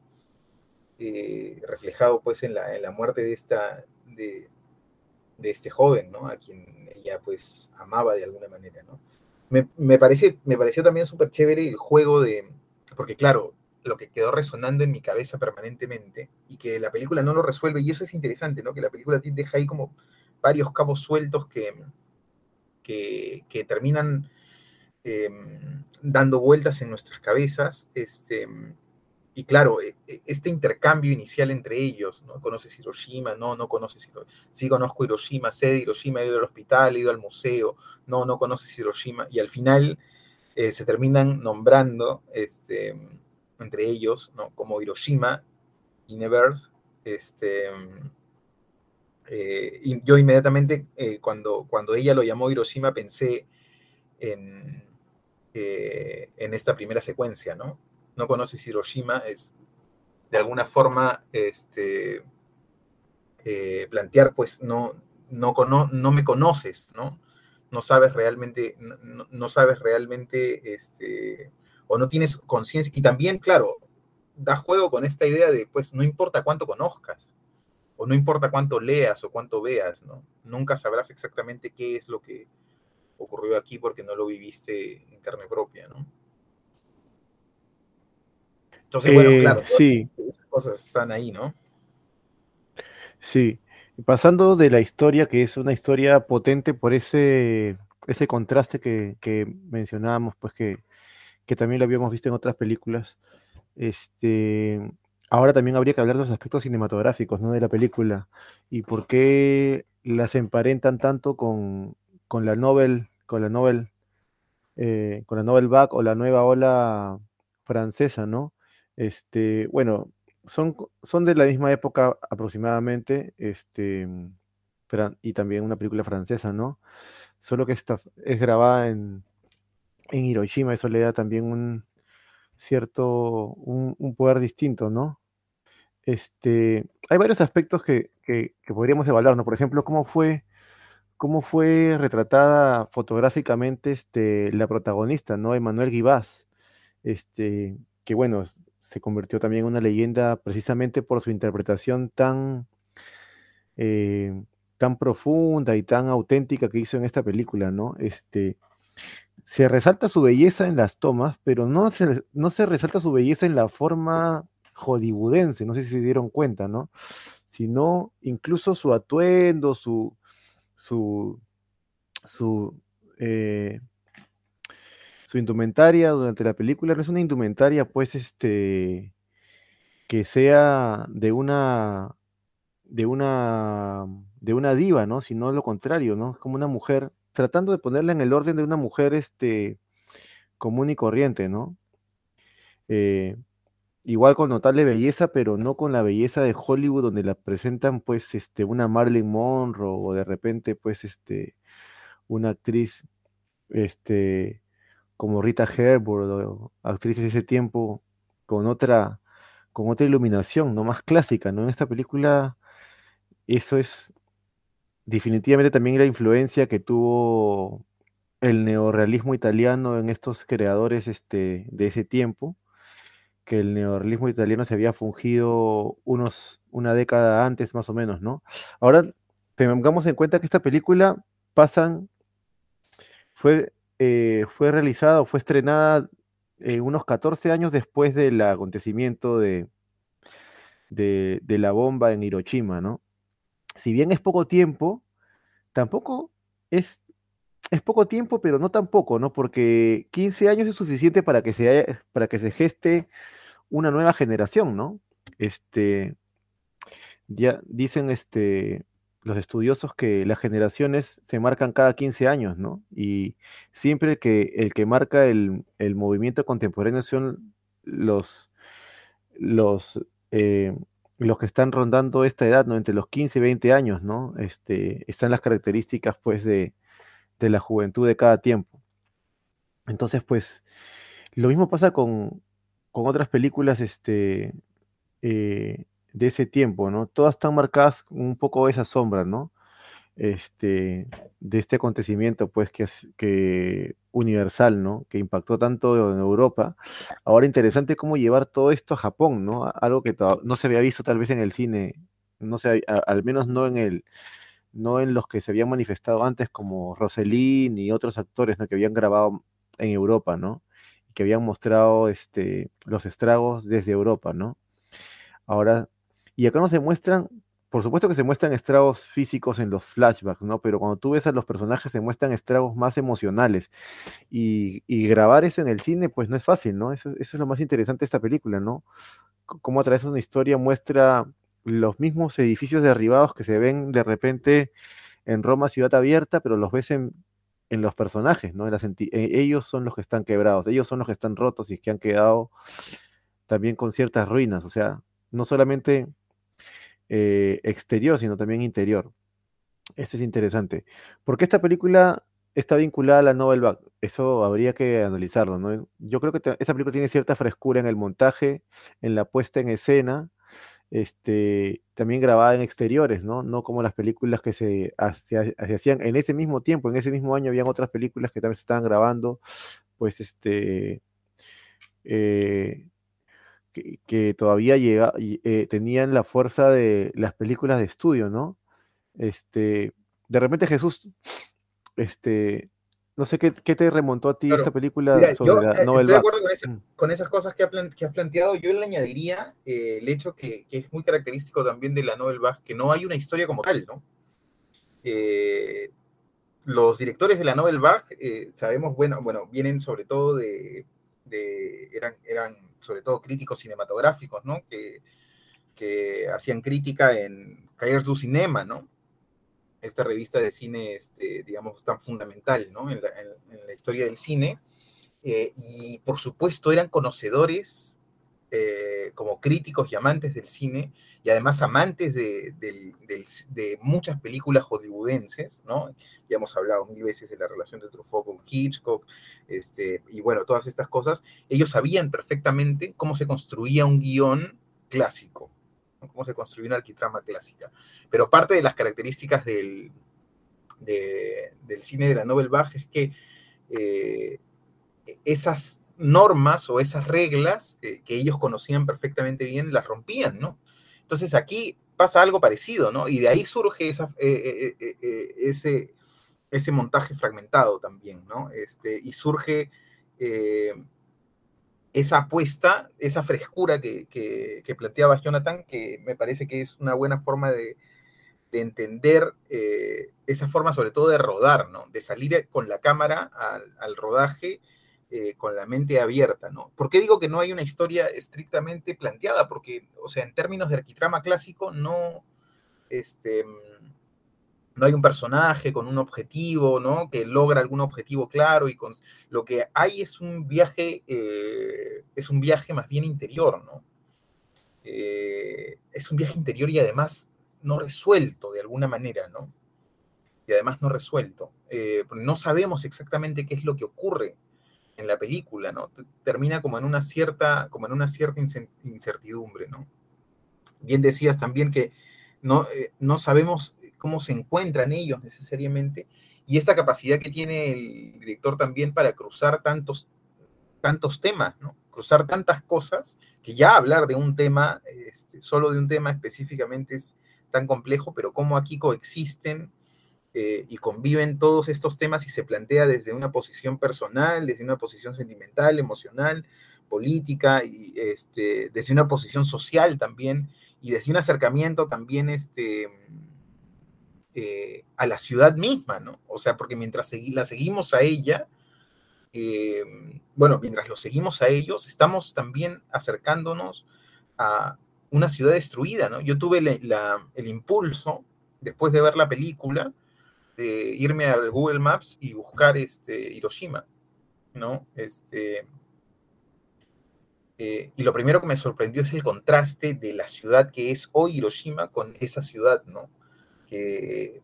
reflejado pues en la, en la, muerte de esta, de, de este joven, ¿no? A quien ella pues amaba de alguna manera, ¿no? Me, me, parece, me pareció también súper chévere el juego de, porque claro, lo que quedó resonando en mi cabeza permanentemente y que la película no lo resuelve, y eso es interesante, ¿no? Que la película deja ahí como varios cabos sueltos que, que, terminan em, dando vueltas en nuestras cabezas, este, y claro, e, e, este intercambio inicial entre ellos, ¿no? ¿Conoces Hiroshima? No, no conoces Hiroshima. Sí conozco Hiroshima, sé de Hiroshima, he ido al hospital, he ido al museo. No, no conoces Hiroshima. Y al final eh, se terminan nombrando este, entre ellos, ¿no? Como Hiroshima, Universe. Este, eh, yo inmediatamente, eh, cuando, cuando ella lo llamó Hiroshima, pensé en, en esta primera secuencia, ¿no? no conoces Hiroshima, es de alguna forma este, eh, plantear, pues no, no, no me conoces, ¿no? No sabes realmente, no, sabes realmente, este, o no tienes conciencia. Y también, claro, da juego con esta idea de, pues, no importa cuánto conozcas, o no importa cuánto leas o cuánto veas, ¿no? Nunca sabrás exactamente qué es lo que ocurrió aquí porque no lo viviste en carne propia, ¿no? Entonces, bueno, eh, claro, sí. esas cosas están ahí, ¿no? Sí. Pasando de la historia, que es una historia potente por ese, ese contraste que, mencionábamos, pues que, también lo habíamos visto en otras películas. Este, ahora también habría que hablar de los aspectos cinematográficos ¿no? de la película y por qué las emparentan tanto con, la novel, con la novel, eh, con la novel back o la nueva ola francesa, ¿no? Este, bueno, son, son de la misma época aproximadamente, este, y también una película francesa, ¿no? Solo que esta es grabada en, en Hiroshima, eso le da también un cierto, un, poder distinto, ¿no? Este, hay varios aspectos que, podríamos evaluar, ¿no? Por ejemplo, cómo fue, cómo fue retratada fotográficamente este, la protagonista, ¿no? Emanuel Guibás, este, que bueno, se convirtió también en una leyenda precisamente por su interpretación tan, eh, tan profunda y tan auténtica que hizo en esta película, ¿no? Este, se resalta su belleza en las tomas, pero no se, no se resalta su belleza en la forma hollywoodense, no sé si se dieron cuenta, ¿no? Sino incluso su atuendo, su, su, su eh, su indumentaria durante la película no es una indumentaria, pues, este, que sea de una, de una, de una diva, ¿no? Sino lo contrario, ¿no? Es como una mujer, tratando de ponerla en el orden de una mujer, este, común y corriente, ¿no? Eh, igual con notable belleza, pero no con la belleza de Hollywood, donde la presentan, pues, este, una Marilyn Monroe, o de repente, pues, este, una actriz, este, como Rita Hayworth, o actrices de ese tiempo, con otra, con otra iluminación, no más clásica, ¿no? En esta película, eso es definitivamente también la influencia que tuvo el neorrealismo italiano en estos creadores este, de ese tiempo, que el neorrealismo italiano se había fungido unos, una década antes más o menos, ¿no? Ahora tengamos en cuenta que esta película pasan, fue, eh, fue realizada o fue estrenada eh, unos 14 años después del acontecimiento de, de, de la bomba en Hiroshima, ¿no? Si bien es poco tiempo, tampoco es es poco tiempo, pero no tampoco, ¿no? Porque 15 años es suficiente para que se, para que se geste una nueva generación, ¿no? Este, ya dicen este, los estudiosos que las generaciones se marcan cada 15 años, ¿no? Y siempre que el que marca el, movimiento contemporáneo son los, los, eh, los que están rondando esta edad, ¿no? Entre los 15 y 20 años, ¿no? Este, están las características, pues, de, de la juventud de cada tiempo. Entonces, pues, lo mismo pasa con, otras películas este, eh, de ese tiempo, ¿no? Todas están marcadas un poco esa sombra, ¿no? Este, de este acontecimiento, pues, que es que universal, ¿no? Que impactó tanto en Europa. Ahora interesante cómo llevar todo esto a Japón, ¿no? Algo que no se había visto tal vez en el cine, no sé, al menos no en el, no en los que se habían manifestado antes como Roselín y otros actores ¿no? que habían grabado en Europa, ¿no? Y que habían mostrado este, los estragos desde Europa, ¿no? Ahora, y acá no se muestran, por supuesto que se muestran estragos físicos en los flashbacks, ¿no? Pero cuando tú ves a los personajes se muestran estragos más emocionales. Y, grabar eso en el cine, pues no es fácil, ¿no? Eso, eso es lo más interesante de esta película, ¿no? Cómo a través de una historia muestra los mismos edificios derribados que se ven de repente en Roma ciudad abierta, pero los ves en, los personajes, ¿no? En e, ellos son los que están quebrados, ellos son los que están rotos y que han quedado también con ciertas ruinas, o sea, no solamente eh, exterior, sino también interior. Eso es interesante. ¿Por qué esta película está vinculada a la Novel Back? Eso habría que analizarlo, ¿no? Yo creo que esta película tiene cierta frescura en el montaje, en la puesta en escena, este, también grabada en exteriores, ¿no? No como las películas que se, hacían en ese mismo tiempo, en ese mismo año habían otras películas que también se estaban grabando, pues este, eh, que, todavía llega, eh, tenían la fuerza de las películas de estudio, ¿no? Este, de repente Jesús, este, no sé qué, te remontó a ti esta película sobre la eh, Estoy de acuerdo mm. con, esas cosas que, has planteado. Yo le añadiría eh, el hecho que, es muy característico también de la Novel Bach, que no hay una historia como tal, ¿no? Eh, los directores de la Novel Bach, sabemos, bueno, bueno, vienen sobre todo de, eran, eran sobre todo críticos cinematográficos, ¿no? Que, que hacían crítica en Cahiers du Cinema, ¿no? Esta revista de cine, este, digamos, tan fundamental ¿no? en, la, historia del cine. Eh, y por supuesto eran conocedores eh, como críticos y amantes del cine, y además amantes de, muchas películas hollywoodenses, ¿no? Ya hemos hablado mil veces de la relación de Truffaut con Hitchcock, este, y bueno, todas estas cosas. Ellos sabían perfectamente cómo se construía un guion clásico, cómo se construyó una arquitrama clásica. Pero parte de las características del, del cine de la Nobel Bach es que eh, esas normas o esas reglas que, ellos conocían perfectamente bien las rompían, ¿no? Entonces aquí pasa algo parecido, ¿no? Y de ahí surge eh, eh, ese, ese montaje fragmentado también, ¿no? Este, y surge esa apuesta, esa frescura que, planteaba Jonathan, que me parece que es una buena forma de, entender eh, esa forma sobre todo de rodar, ¿no? De salir con la cámara al, rodaje eh, con la mente abierta, ¿no? ¿Por qué digo que no hay una historia estrictamente planteada? Porque, o sea, en términos de arquitrama clásico, no, este, no hay un personaje con un objetivo, ¿no? Que logra algún objetivo claro y lo que hay es un viaje, eh, es un viaje más bien interior, ¿no? eh, es un viaje interior y además no resuelto de alguna manera, ¿no? Y además no resuelto. Eh, no sabemos exactamente qué es lo que ocurre en la película, ¿no? Termina como en una cierta, como en una cierta incertidumbre, ¿no? Bien decías también que no, no sabemos cómo se encuentran ellos necesariamente, y esta capacidad que tiene el director también para cruzar tantos, tantos temas, ¿no? cruzar tantas cosas, que ya hablar de un tema, este, solo de un tema específicamente es tan complejo, pero cómo aquí coexisten eh, y conviven todos estos temas y se plantea desde una posición personal, desde una posición sentimental, emocional, política, y este, desde una posición social también, y desde un acercamiento también este, eh, a la ciudad misma, ¿no? O sea, porque mientras la seguimos a ella, eh, bueno, mientras lo seguimos a ellos, estamos también acercándonos a una ciudad destruida, ¿no? Yo tuve el impulso, después de ver la película, de irme al Google Maps y buscar este, Hiroshima, ¿no? Este, eh, y lo primero que me sorprendió es el contraste de la ciudad que es hoy Hiroshima con esa ciudad, ¿no? Que,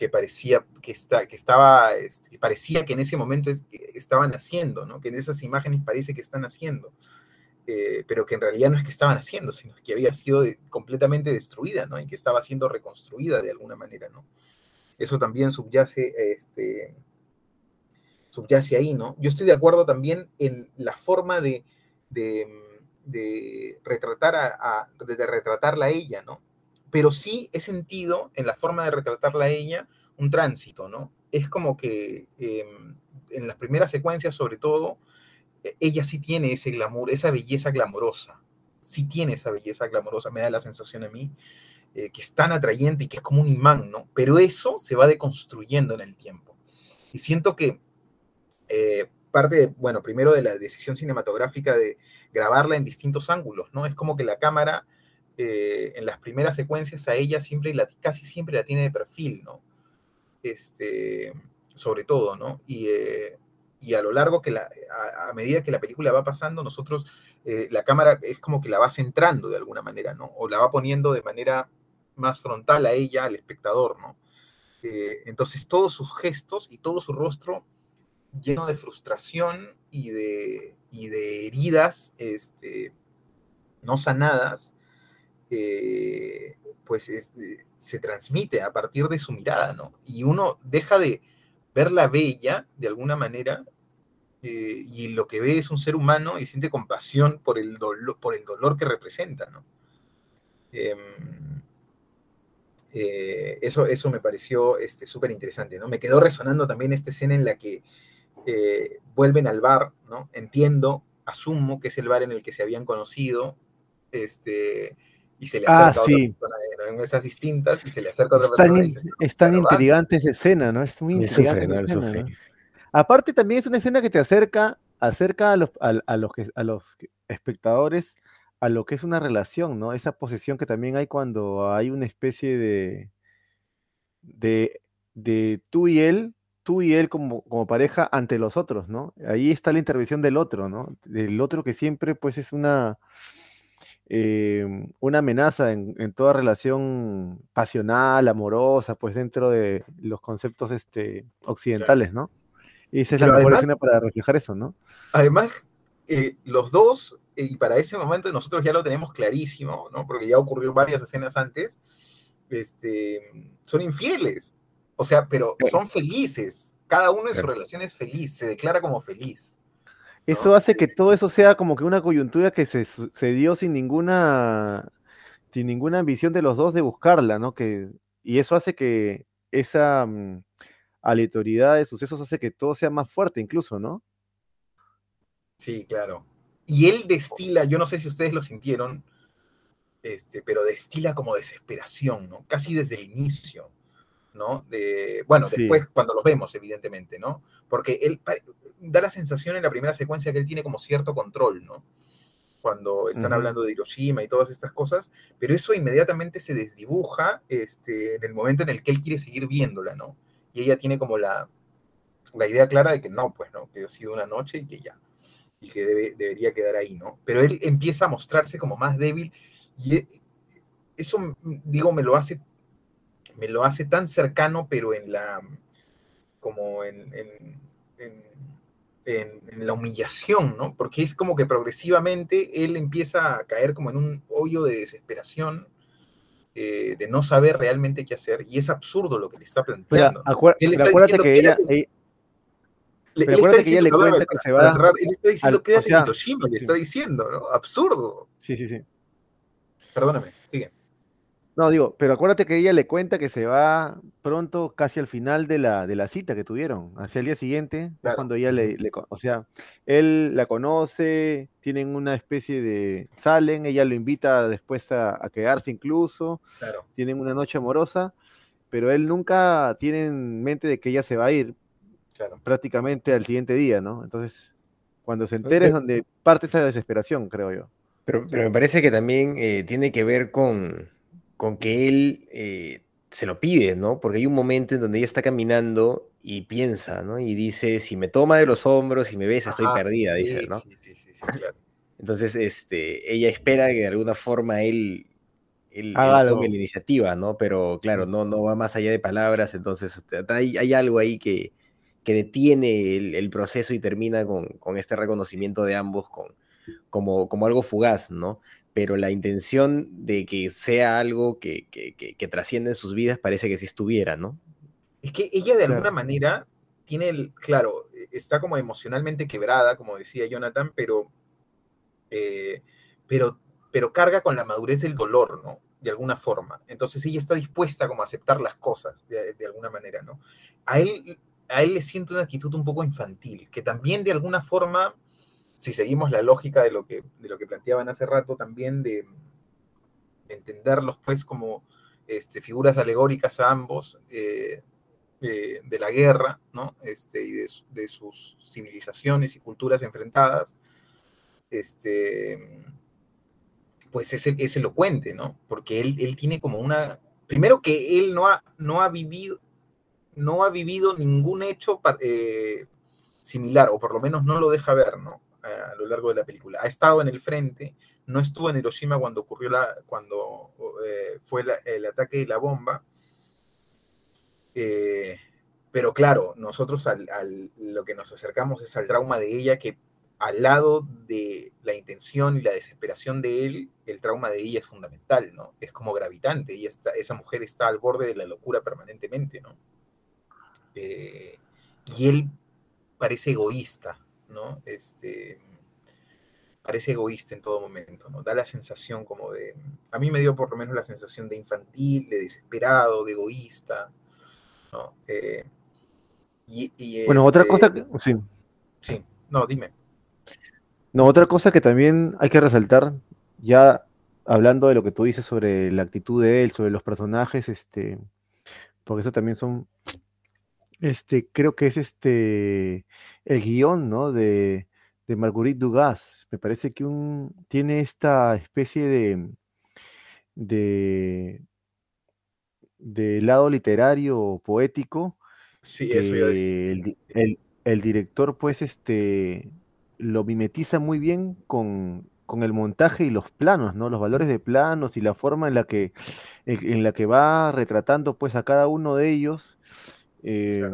que parecía que, está, que estaba, este, parecía que en ese momento estaban haciendo, ¿no? Que en esas imágenes parece que están haciendo, eh, pero que en realidad no es que estaban haciendo, sino que había sido completamente destruida, ¿no? Y que estaba siendo reconstruida de alguna manera, ¿no? Eso también subyace, este, subyace ahí, ¿no? Yo estoy de acuerdo también en la forma de, de, retratar a, de retratarla a ella, ¿no? Pero sí he sentido en la forma de retratarla a ella un tránsito, ¿no? Es como que em, en las primeras secuencias, sobre todo, e, ella sí tiene ese glamour, esa belleza glamorosa, sí tiene esa belleza glamorosa, me da la sensación a mí, eh, que es tan atrayente y que es como un imán, ¿no? Pero eso se va deconstruyendo en el tiempo. Y siento que eh, parte, bueno, primero de la decisión cinematográfica de grabarla en distintos ángulos, ¿no? Es como que la cámara eh, en las primeras secuencias a ella siempre, la, casi siempre la tiene de perfil, ¿no? Este, sobre todo, ¿no? Y, y a lo largo que la, a, medida que la película va pasando, nosotros, la cámara es como que la va centrando de alguna manera, ¿no? O la va poniendo de manera más frontal a ella, al espectador, ¿no? Eh, entonces todos sus gestos y todo su rostro lleno de frustración y de, de heridas este, no sanadas, eh, pues eh, se transmite a partir de su mirada, ¿no? Y uno deja de verla bella, de alguna manera, y lo que ve es un ser humano y siente compasión por el, dolor, por el dolor que representa, ¿no? Em, eh, eso, eso me pareció súper este, interesante, ¿no? Me quedó resonando también esta escena en la que eh, vuelven al bar, ¿no? Entiendo, asumo que es el bar en el que se habían conocido, este, y se le ah, acerca a otra persona en esas distintas, y se le acerca a otra persona. es tan intrigante esa escena, ¿no? Es muy intrigante. Aparte también es una escena que te acerca, acerca a los, a los, que, a los espectadores a lo que es una relación, ¿no? Esa posesión que también hay cuando hay una especie de, de, de tú y él, tú y él como, como pareja ante los otros, ¿no? Ahí está la intervención del otro, ¿no? Del otro que siempre pues es una, em, una amenaza en, toda relación pasional, amorosa, pues dentro de los conceptos este, occidentales, ¿no? Y esa es la mejor escena para reflejar eso, ¿no? Además, eh, los dos y para ese momento nosotros ya lo tenemos clarísimo, ¿no? Porque ya ocurrió varias escenas antes, este, son infieles, o sea, pero son felices, cada uno en su relación es feliz, se declara como feliz. Eso hace que todo eso sea como que una coyuntura que se, se, dio sin ninguna, sin ninguna ambición de los dos de buscarla, ¿no? Que, y eso hace que esa um, aleatoriedad de sucesos hace que todo sea más fuerte incluso, ¿no? Sí, claro y él destila, yo no sé si ustedes lo sintieron, este, pero destila como desesperación, ¿no? Casi desde el inicio, ¿no? De, bueno, después cuando los vemos, evidentemente, ¿no? Porque él da la sensación en la primera secuencia que él tiene como cierto control, ¿no? Cuando están hablando de Hiroshima y todas estas cosas, pero eso inmediatamente se desdibuja este, en el momento en el que él quiere seguir viéndola, ¿no? Y ella tiene como la, la idea clara de que no, pues, ¿no? Que ha sido una noche y que ya y que debería quedar ahí, ¿no? Pero él empieza a mostrarse como más débil Y e, eso, digo, me lo hace, me lo hace tan cercano, pero en la, como en, en, la humillación, ¿no? Porque es como que progresivamente él empieza a caer como en un hoyo de desesperación, eh, de no saber realmente qué hacer, y es absurdo lo que le está planteando. acuérdate que ella, le, él está diciendo, le cuenta que se va a cerrar, él está diciendo, quédate en Hiroshima, le está diciendo, ¿no? Absurdo. Sí, sí, sí. Perdóname. No, digo, pero acuérdate que ella le cuenta que se va pronto, casi al final de la, de la cita que tuvieron, hacia el día siguiente, cuando ella le, o sea, él la conoce, tienen una especie de, salen, ella lo invita después a, quedarse incluso, tienen una noche amorosa, pero él nunca tiene en mente de que ella se va a ir, prácticamente al siguiente día, ¿no? Entonces, cuando se entere es donde parte esa desesperación, creo yo. Pero, pero me parece que también eh, tiene que ver con, con que él eh, se lo pide, ¿no? Porque hay un momento en donde ella está caminando y piensa, ¿no? Y dice, si me toma de los hombros y me besa, estoy perdida, dice, ¿no? Sí, sí, sí, claro. Entonces, este, ella espera que de alguna forma él, él, tome la iniciativa, ¿no? Pero claro, no, no va más allá de palabras, entonces hay, hay algo ahí que, que detiene el, proceso y termina con, con, este reconocimiento de ambos con, como, como algo fugaz, ¿no? Pero la intención de que sea algo que, que, que, trasciende en sus vidas parece que sí estuviera, ¿no? Es que ella de alguna manera tiene el, claro, e, está como emocionalmente quebrada, como decía Jonathan, pero, eh, pero, pero carga con la madurez del dolor, ¿no? De alguna forma. Entonces ella está dispuesta como a aceptar las cosas de, de alguna manera, ¿no? A él a él le siento una actitud un poco infantil, que también de alguna forma, si seguimos la lógica de lo que, de lo que planteaban hace rato, también de, entenderlos pues como este, figuras alegóricas a ambos eh, eh, de la guerra, ¿no? Este, y de, sus civilizaciones y culturas enfrentadas, este, pues es, es elocuente, ¿no? Porque él, él tiene como una... Primero que él no ha, no ha vivido, no ha vivido ningún hecho eh, similar, o por lo menos no lo deja ver, ¿no? A lo largo de la película. Ha estado en el frente, no estuvo en Hiroshima cuando ocurrió la, cuando eh, fue el ataque de la bomba. Eh, pero claro, nosotros al, lo que nos acercamos es al trauma de ella, que al lado de la intención y la desesperación de él, el trauma de ella es fundamental, ¿no? Es como gravitante, y esa mujer está al borde de la locura permanentemente, ¿no? Eh, y él parece egoísta, ¿no? Este, parece egoísta en todo momento, ¿no? Da la sensación como de, a mí me dio por lo menos la sensación de infantil, de desesperado, de egoísta, ¿no? Eh, y, bueno, otra este cosa que, sí. Sí, no, dime. No, otra cosa que también hay que resaltar, ya hablando de lo que tú dices sobre la actitud de él, sobre los personajes, este, porque eso también son este, creo que es este el guion, ¿no? De, de Marguerite Dugas. Me parece que un, tiene esta especie de, de, de lado literario poético. Sí, eso ya el, el, el, director, pues, este, lo mimetiza muy bien con, con el montaje y los planos, ¿no? Los valores de planos y la forma en la que, en la que va retratando, pues, a cada uno de ellos eh,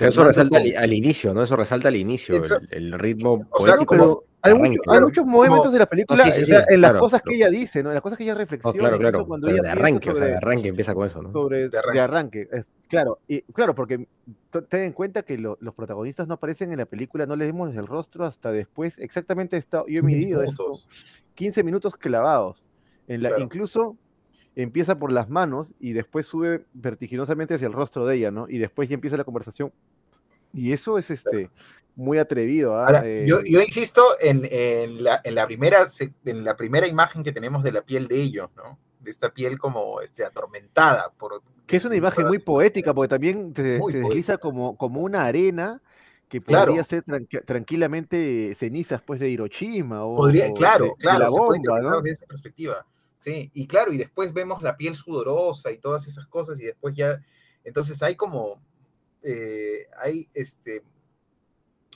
eso resalta al, inicio, ¿no? Eso resalta al inicio, el, ritmo poético. hay, muchos momentos de la película en las cosas que ella dice, ¿no? En las cosas que ella reflexiona. claro, claro. Cuando de arranque, o sea, de arranque empieza con eso, ¿no? Sobre, de arranque. claro, y, claro, porque ten en cuenta que los protagonistas no aparecen en la película, no les vemos el rostro hasta después. Exactamente, está, yo he medido esto, 15 minutos clavados. En la, Incluso empieza por las manos y después sube vertiginosamente hacia el rostro de ella, ¿no? Y después ya empieza la conversación. Y eso es este muy atrevido. ¿ah? Eh, yo, insisto en, la, primera, en la primera imagen que tenemos de la piel de ellos, ¿no? De esta piel como este, atormentada. Por, que es una imagen muy poética, porque también te, desliza como, como una arena que podría ser tranquilamente cenizas pues de Hiroshima o, podría, claro, claro, la bomba, ¿no? desde esa perspectiva. Sí, y claro, y después vemos la piel sudorosa y todas esas cosas, y después ya, entonces hay como, eh, hay este,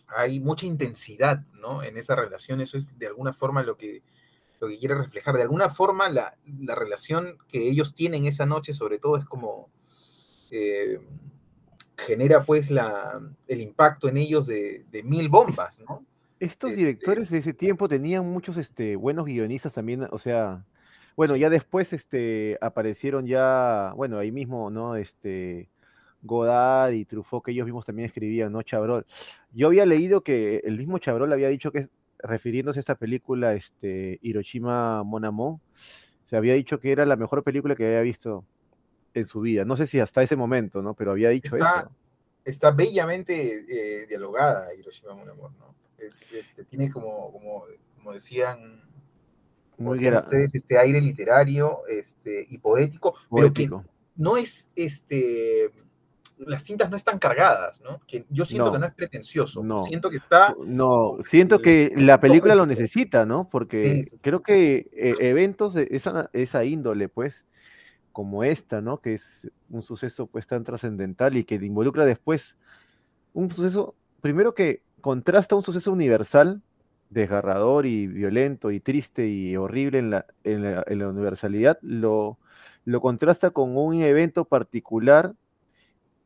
hay mucha intensidad, ¿no? En esa relación, eso es de alguna forma lo que, lo que quiere reflejar. De alguna forma, la, la relación que ellos tienen esa noche, sobre todo, es como eh, genera pues la, el impacto en ellos de, de mil bombas, ¿no? Estos Este- directores de ese tiempo tenían muchos este, buenos guionistas también, o sea, bueno, ya después este, aparecieron ya, bueno, ahí mismo, ¿no? Este, Godard y Truffaut, que ellos mismos también escribían, ¿no? Chabrol. Yo había leído que el mismo Chabrol había dicho que, refiriéndose a esta película, este, Hiroshima Mon Amour, se había dicho que era la mejor película que había visto en su vida. No sé si hasta ese momento, ¿no? Pero había dicho Está- eso. Está bellamente eh, dialogada Hiroshima Mon Amour, ¿no? Es- este, tiene como, como, como decían, como Muy decían gra- ustedes, este aire literario este, y poético, pero que no es, este, las cintas no están cargadas, ¿no? Que yo siento No. que no es pretencioso, No. siento que está, No, siento el que la película lo necesita, ¿no? Porque Sí, sí, sí. creo que eh, eventos de esa, esa índole, pues, como esta, ¿no? Que es un suceso pues tan trascendental y que involucra después un suceso, primero que contrasta un suceso universal, desgarrador y violento y triste y horrible en la, en la, universalidad, lo, lo contrasta con un evento particular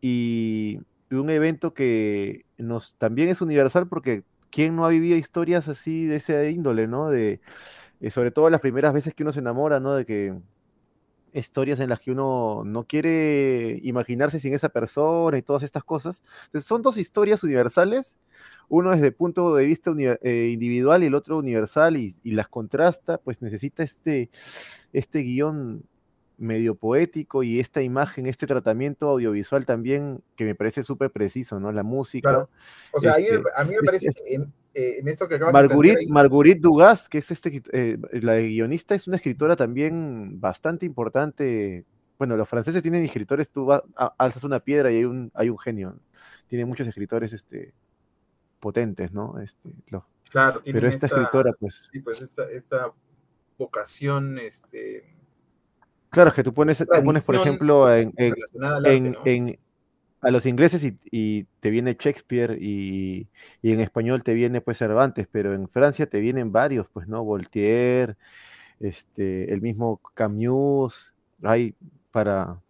y, y un evento que nos también es universal porque ¿quién no ha vivido historias así de esa índole, ¿no? De, eh, sobre todo las primeras veces que uno se enamora, ¿no? De que historias en las que uno no quiere imaginarse sin esa persona y todas estas cosas. Entonces, son dos historias universales, uno desde el punto de vista eh, individual y el otro universal, y, y las contrasta, pues necesita este, este guion medio poético y esta imagen, este tratamiento audiovisual también que me parece súper preciso, ¿no? La música. Claro. o sea, Este, a mí me es- parece que en, eh, en esto que acabas de Marguerite, ahí- Marguerite Dugas, que es este, eh, la guionista, es una escritora también bastante importante. Bueno, los franceses tienen escritores, tú va- a- alzas una piedra y hay un, hay un genio. Tienen muchos escritores este, potentes, ¿no? Este, los- claro, pero esta escritora, pues, sí, pues esta, esta vocación este, claro, es que tú pones, tú pones por ejemplo, en, en- relacionada al arte, en- ¿no? en- a los ingleses y, y te viene Shakespeare y, y en español te viene pues Cervantes, pero en Francia te vienen varios, pues, ¿no? Voltaire, este, el mismo Camus, hay para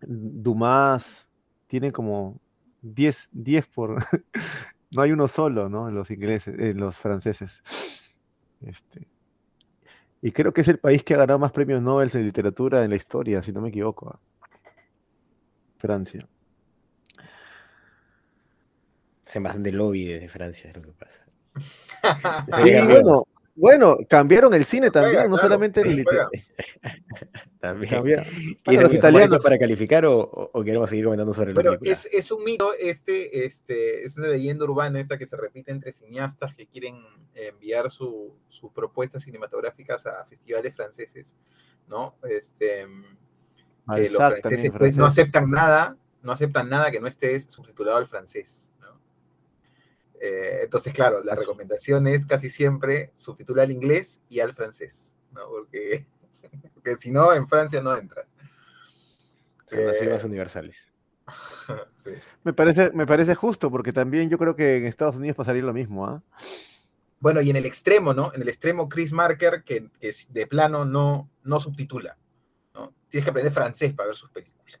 Dumas, tienen como 10, 10 por, no hay uno solo, ¿no? En los ingleses, en los franceses. Este, y creo que es el país que ha ganado más premios Nobel de literatura en la historia, si no me equivoco. ¿ah? Francia. Hacen bastante lobby desde Francia, es lo que pasa. Sí, bueno, bueno, cambiaron el cine Juega, también, no claro, solamente el juega. También. Cambiaron. ¿Quieres los italianos. para calificar o, o- queremos seguir comentando sobre la Bueno, película? es, es un mito, este, este, es una leyenda urbana esta que se repite entre cineastas que quieren enviar su- sus propuestas cinematográficas a festivales franceses, ¿no? Este, que los franceses pues, no aceptan nada, no aceptan nada que no esté subtitulado al francés, ¿no? Eh, entonces, claro, la recomendación es casi siempre subtitular al inglés y al francés, ¿no? Porque, porque si no, en Francia no entras. Son las eh, siglas universales. Sí. Me parece, me parece justo, porque también yo creo que en Estados Unidos pasaría lo mismo, ¿ah? Bueno, y en el extremo, ¿no? En el extremo, Chris Marker, que, que es de plano no, no subtitula, ¿no? Tienes que aprender francés para ver sus películas.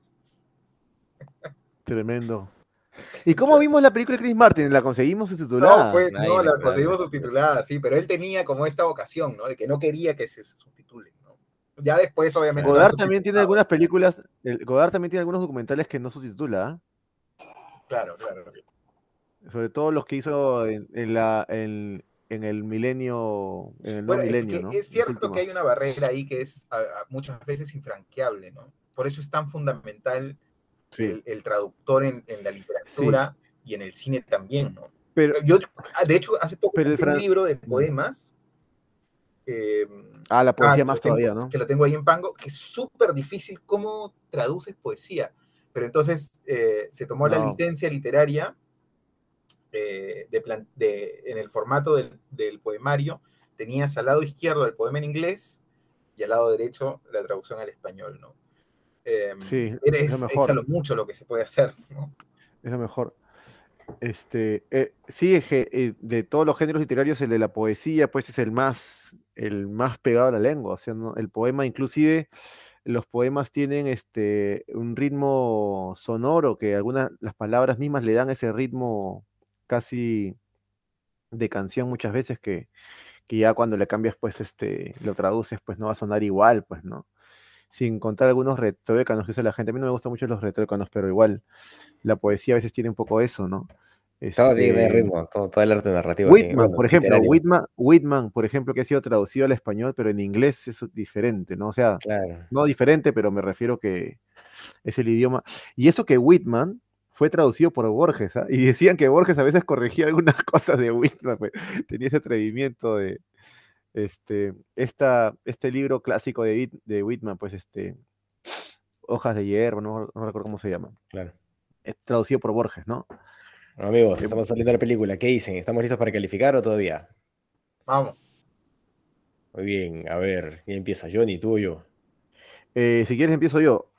Tremendo. ¿Y cómo vimos la película de Chris Martin? ¿La conseguimos subtitulada? No, pues Ahí no, la conseguimos subtitulada, sí, pero él tenía como esta vocación, ¿no? De que no quería que se subtitulen, ¿no? Ya después, obviamente. Godard también tiene algunas películas, el- Godard también tiene algunos documentales que no subtitula, ¿ah? Claro, claro. sobre todo los que hizo en, en la, en, en el milenio, en el Bueno, nuevo es, milenio, que ¿no? es cierto que hay una barrera ahí que es a- a muchas veces infranqueable, ¿no? Por eso es tan fundamental Sí, el, el traductor en, en la literatura y en el cine también, ¿no? pero, Yo, ah, de hecho, hace poco Pero el un libro de poemas. eh, ah, la ah, poesía que más tengo- todavía, ¿no? Que lo tengo ahí en Pango, que es súper difícil cómo traduces poesía. Pero entonces eh, se tomó la licencia literaria eh, de plan- de- en el formato del, del poemario. Tenías al lado izquierdo el poema en inglés y al lado derecho la traducción al español, ¿no? Eh, Sí, es, es lo es mejor. a lo mucho lo que se puede hacer, ¿no? Es lo mejor. Este, eh, sí, es que, eh, de todos los géneros literarios, el de la poesía, pues es el más, el más pegado a la lengua. O sea, ¿no? el poema, inclusive, los poemas tienen este, un ritmo sonoro que algunas, las palabras mismas le dan ese ritmo casi de canción muchas veces que, que ya cuando le cambias, pues, este, lo traduces, pues no va a sonar igual, pues, ¿no? Sin contar algunos retrócanos que usa la gente. A mí no me gustan mucho los retrócanos, pero igual la poesía a veces tiene un poco eso, ¿no? Todo tiene Este, ritmo, todo, todo el arte narrativo. Whitman, bueno, por ejemplo. Whitman, Whitman, por ejemplo, que ha sido traducido al español, pero en inglés es diferente, ¿no? O sea, Claro. no diferente, pero me refiero que es el idioma. Y eso que Whitman fue traducido por Borges, ¿ah? Y decían que Borges a veces corregía algunas cosas de Whitman, pues, tenía ese atrevimiento de este, esta, este libro clásico de, Whit- de Whitman, pues este, Hojas de hierro, no, no recuerdo cómo se llama, Claro. es traducido por Borges, ¿no? Bueno, amigos, Eh, estamos saliendo de la película. ¿Qué dicen? ¿Estamos listos para calificar o todavía? Vamos. Muy bien, a ver, ¿quién empieza? Johnny, tú o yo. Eh, si quieres empiezo yo.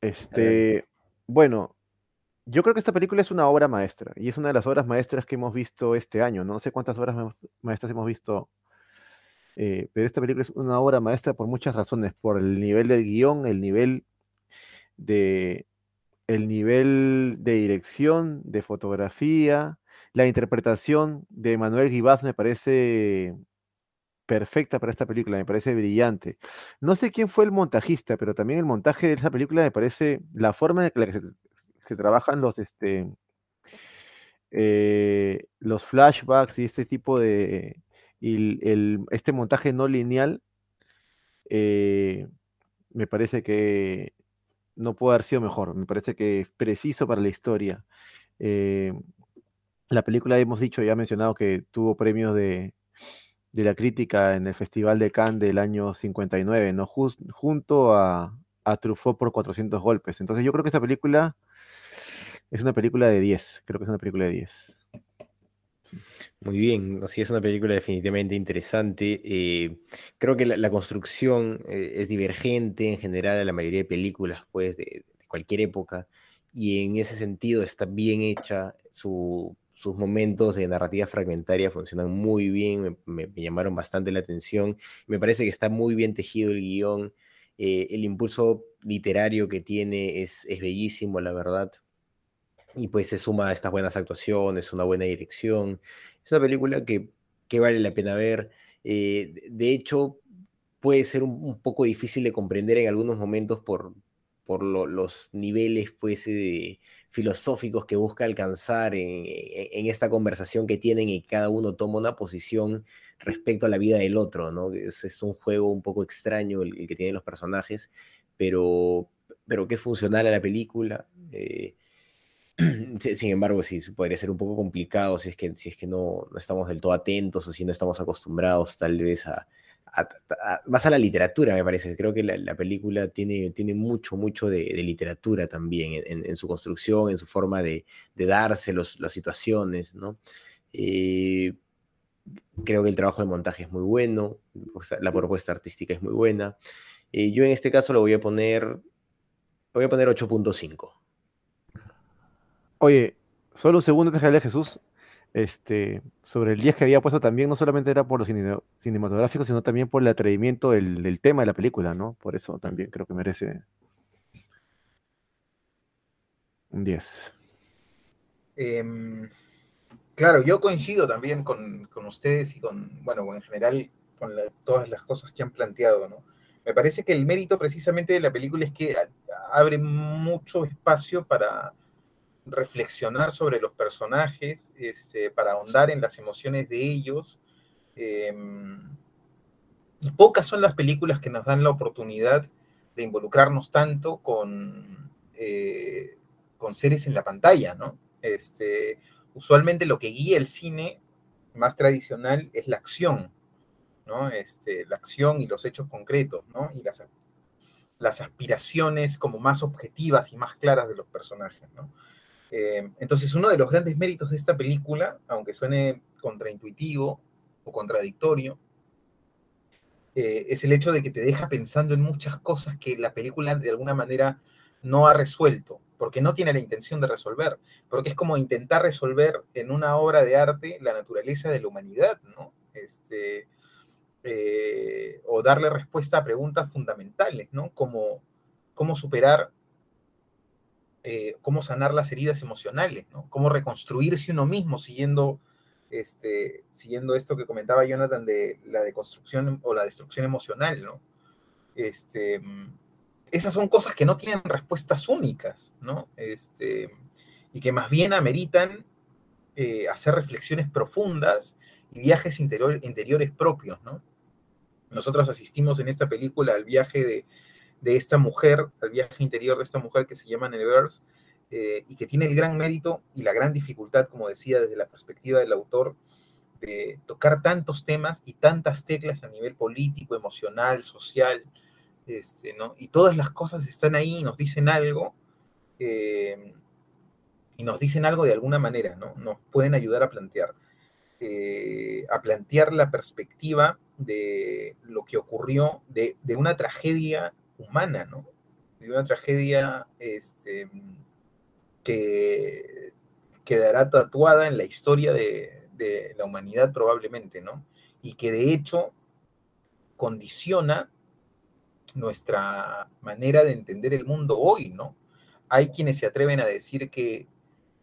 Este, bueno, yo creo que esta película es una obra maestra y es una de las obras maestras que hemos visto este año. No sé cuántas obras ma- maestras hemos visto, eh, pero esta película es una obra maestra por muchas razones, por el nivel del guion, el nivel de, el nivel de dirección, de fotografía, la interpretación de Manuel Guibás me parece perfecta para esta película, me parece brillante. No sé quién fue el montajista, pero también el montaje de esa película me parece la forma en la que se, se trabajan los, este, eh, los flashbacks y este tipo de, y el- este montaje no lineal, eh, me parece que no puede haber sido mejor, me parece que es preciso para la historia. Eh, la película hemos dicho, ya mencionado que tuvo premios de, de la crítica en el Festival de Cannes del año 59, ¿no? Jus- junto a, a Truffaut por 400 golpes. Entonces yo creo que esta película es una película de 10, creo que es una película de 10. Muy bien, no, sí, es una película definitivamente interesante. eh, creo que la, construcción eh, es divergente en general a la mayoría de películas, pues, de, cualquier época, y en ese sentido está bien hecha. su- sus momentos de narrativa fragmentaria funcionan muy bien, me, llamaron bastante la atención. Me parece que está muy bien tejido el guion. eh, el impulso literario que tiene es bellísimo, la verdad. Y pues se suma a estas buenas actuaciones, una buena dirección. Es una película que, que vale la pena ver. eh, de- hecho, puede ser un, poco difícil de comprender en algunos momentos por, por lo- los niveles pues, eh, filosóficos que busca alcanzar en, esta conversación que tienen y cada uno toma una posición respecto a la vida del otro, ¿no? Es, un juego un poco extraño el, que tienen los personajes, pero, pero que es funcional a la película. eh, sin embargo, sí, podría ser un poco complicado si es que, no, estamos del todo atentos o si no estamos acostumbrados tal vez a, a- a- más a la literatura, me parece. Creo que la, la película tiene, mucho, mucho de, literatura también en, su construcción, en su forma de, darse las situaciones, ¿no? Eh, creo que el trabajo de montaje es muy bueno, la propuesta artística es muy buena. Eh, yo en este caso lo voy a poner, voy a poner 8.5. Oye, solo un segundo antes de Jesús. Este, sobre el 10 que había puesto también, no solamente era por lo cine- cinematográfico, sino también por el atrevimiento del, del tema de la película, ¿no? Por eso también creo que merece un 10. Em, claro, yo coincido también con, con ustedes y con, bueno, en general con todas las cosas que han planteado, ¿no? Me parece que el mérito precisamente de la película es que abre mucho espacio para reflexionar sobre los personajes, este, para ahondar en las emociones de ellos. em, y pocas son las películas que nos dan la oportunidad de involucrarnos tanto con, eh, con seres en la pantalla, ¿no? Este, usualmente lo que guía el cine más tradicional es la acción, ¿no? Este, la acción y los hechos concretos, ¿no? Y las, las aspiraciones como más objetivas y más claras de los personajes, ¿no? Eh, entonces, uno de los grandes méritos de esta película, aunque suene contraintuitivo o contradictorio, eh, es el hecho de que te deja pensando en muchas cosas que la película de alguna manera no ha resuelto, porque no tiene la intención de resolver, porque es como intentar resolver en una obra de arte la naturaleza de la humanidad, ¿no? Este, eh, o darle respuesta a preguntas fundamentales, ¿no? Como cómo superar, eh, cómo sanar las heridas emocionales. Cómo reconstruirse uno mismo siguiendo, este, siguiendo esto que comentaba Jonathan de la deconstrucción o la destrucción emocional, ¿no? Este, esas son cosas que no tienen respuestas únicas, ¿no? Este, y que más bien ameritan eh, hacer reflexiones profundas y viajes interiores propios, ¿no? Nosotros asistimos en esta película al viaje de, esta mujer, al viaje interior de esta mujer que se llama Nevers, eh, y que tiene el gran mérito y la gran dificultad, como decía, desde la perspectiva del autor, de tocar tantos temas y tantas teclas a nivel político, emocional, social, este, ¿no? Y todas las cosas están ahí y nos dicen algo, eh, y nos dicen algo de alguna manera, ¿no? Nos pueden ayudar a plantear. Eh, a plantear la perspectiva de lo que ocurrió, de, una tragedia humana, ¿no? De una tragedia este, que quedará tatuada en la historia de, la humanidad probablemente, ¿no? Y que de hecho condiciona nuestra manera de entender el mundo hoy, ¿no? Hay quienes se atreven a decir que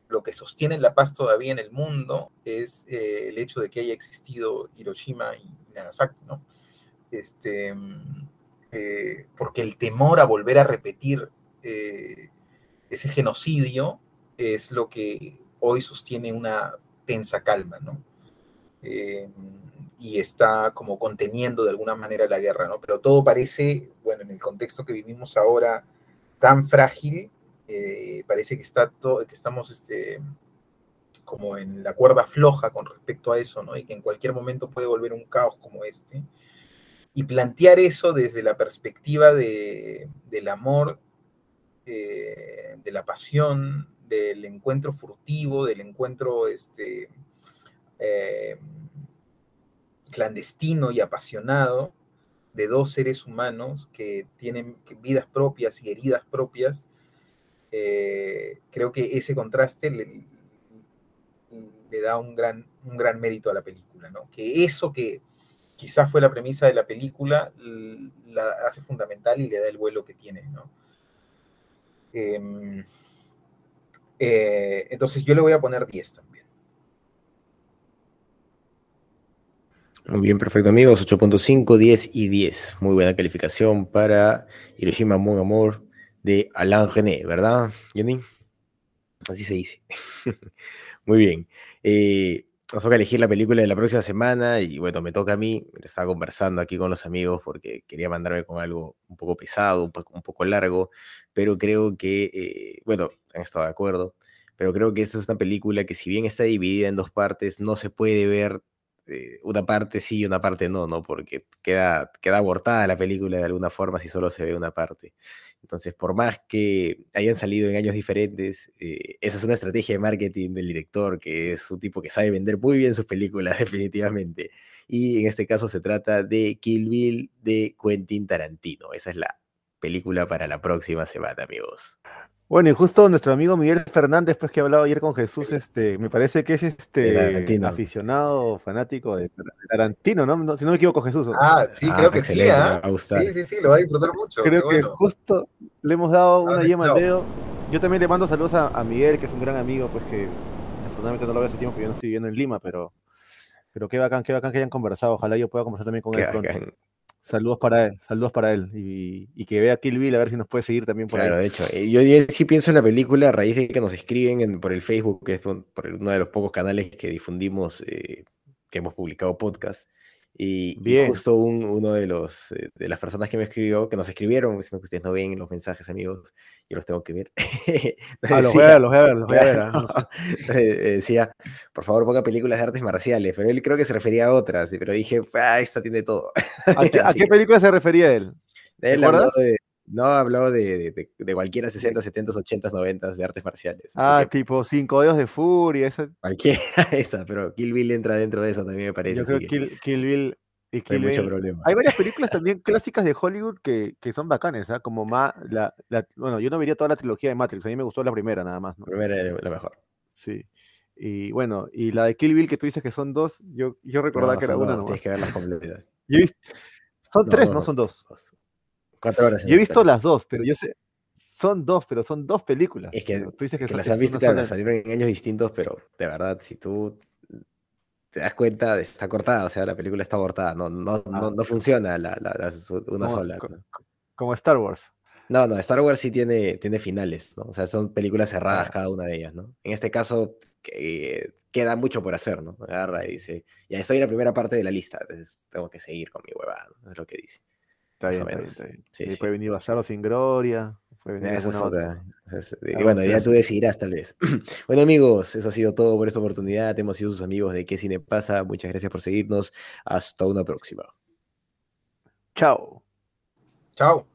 lo que sostiene la paz todavía en el mundo es eh, el hecho de que haya existido Hiroshima y Nagasaki, ¿no? Este, eh, porque el temor a volver a repetir eh, ese genocidio es lo que hoy sostiene una tensa calma, ¿no? y está como conteniendo de alguna manera la guerra, ¿no? Pero todo parece, bueno, en el contexto que vivimos ahora, tan frágil, eh, parece que, está que estamos este, como en la cuerda floja con respecto a eso, ¿no? Y que en cualquier momento puede volver un caos como este. Y plantear eso desde la perspectiva de, del amor, eh, de la pasión, del encuentro furtivo, del encuentro este, eh, clandestino y apasionado de dos seres humanos que tienen vidas propias y heridas propias, eh, creo que ese contraste le, da un gran, un gran mérito a la película, ¿no? Que eso que quizás fue la premisa de la película la hace fundamental y le da el vuelo que tiene, ¿no? Em, eh, entonces yo le voy a poner 10 también. Muy bien, perfecto amigos, 8.5, 10 y 10. Muy buena calificación para Hiroshima Mon Amor de Alain René, ¿verdad, Jenny? Así se dice. Muy bien. Eh, nos toca elegir la película de la próxima semana y bueno, me toca a mí. Estaba conversando aquí con los amigos porque quería mandarme con algo un poco pesado, un poco, largo, pero creo que, eh, bueno, han estado de acuerdo, pero creo que esta es una película que si bien está dividida en dos partes, no se puede ver eh, una parte sí y una parte no, ¿no? Porque queda, queda abortada la película de alguna forma si solo se ve una parte. Entonces, por más que hayan salido en años diferentes, eh, esa es una estrategia de marketing del director, que es un tipo que sabe vender muy bien sus películas, definitivamente. Y en este caso se trata de Kill Bill de Quentin Tarantino. Esa es la película para la próxima semana, amigos. Bueno, y justo nuestro amigo Miguel Fernández, pues que ha hablado ayer con Jesús, este, me parece que es este aficionado, fanático de Tarantino, ¿no? Si no me equivoco, Jesús. Ah, sí, ah, creo que sí, ¿eh? Sí, sí, sí, lo va a disfrutar mucho. Creo que justo le hemos dado una yema al dedo. Yo también le mando saludos a, Miguel, que es un gran amigo, pues que afortunadamente no lo veo hace tiempo, porque yo no estoy viviendo en Lima, pero, pero qué bacán, qué bacán que hayan conversado. Ojalá yo pueda conversar también con él pronto. Saludos para él, saludos para él. Y, que vea Kill Bill a ver si nos puede seguir también por claro, de hecho. Eh, yo, sí pienso en la película a raíz de que nos escriben por el Facebook, que es por, uno de los pocos canales que difundimos, eh, que hemos publicado podcast. Y, justo uno de los eh, de las personas que me escribió, que nos escribieron, diciendo que ustedes no ven los mensajes, amigos, yo los tengo que ver. ah, los voy a ver, los voy a ver, los voy a ver. Ah, decía, por favor, ponga películas de artes marciales, pero él creo que se refería a otras, pero dije, ah, esta tiene todo. ¿A qué, película se refería él? Él habló de, no, habló de, de, de, cualquiera 60, 70, 80, 90 de artes marciales. Ah, tipo Cinco Dedos de Furia. Esa... Cualquiera esa, pero Kill Bill entra dentro de eso también me parece. Yo creo que Kill, Bill y Kill hay, problema. hay varias películas también clásicas de Hollywood que, que son bacanes, ¿ah? Como Ma, la, la, bueno, yo no vería toda la trilogía de Matrix, a mí me gustó la primera nada más. La primera es la mejor. Sí. Y bueno, y la de Kill Bill que tú dices que son dos, yo, yo recordaba que era una. Tienes que ver la completa. Yo Son No, tres, dos, no son dos. Cuatro horas. Yo he visto las dos, pero yo sé. Son dos, pero son dos películas. Es que, tú dices que, que son- las han visto, claro, salieron en años distintos, pero de verdad, si tú te das cuenta, está cortada, o sea, la película está abortada, no, no, no, Ah. no funciona la, la- una como, sola. co- ¿no? como Star Wars. No, no, Star Wars sí tiene, tiene finales, ¿no? O sea, son películas cerradas Ah. cada una de ellas, ¿no? En este caso, que- queda mucho por hacer, ¿no? Agarra y dice, ya estoy en la primera parte de la lista, entonces tengo que seguir con mi huevada, ¿no? Es lo que dice. Está bien, está bien, está bien. Sí, Y sí. puede venir Bastardo sin gloria. Puede venir Esa es alguna otra. otra. esa es- y Algo bueno, ya tú decidirás tal vez. Bueno amigos, eso ha sido todo por esta oportunidad. Hemos sido sus amigos de ¿Qué Cine Pasa? Muchas gracias por seguirnos. Hasta una próxima. Chao. Chao.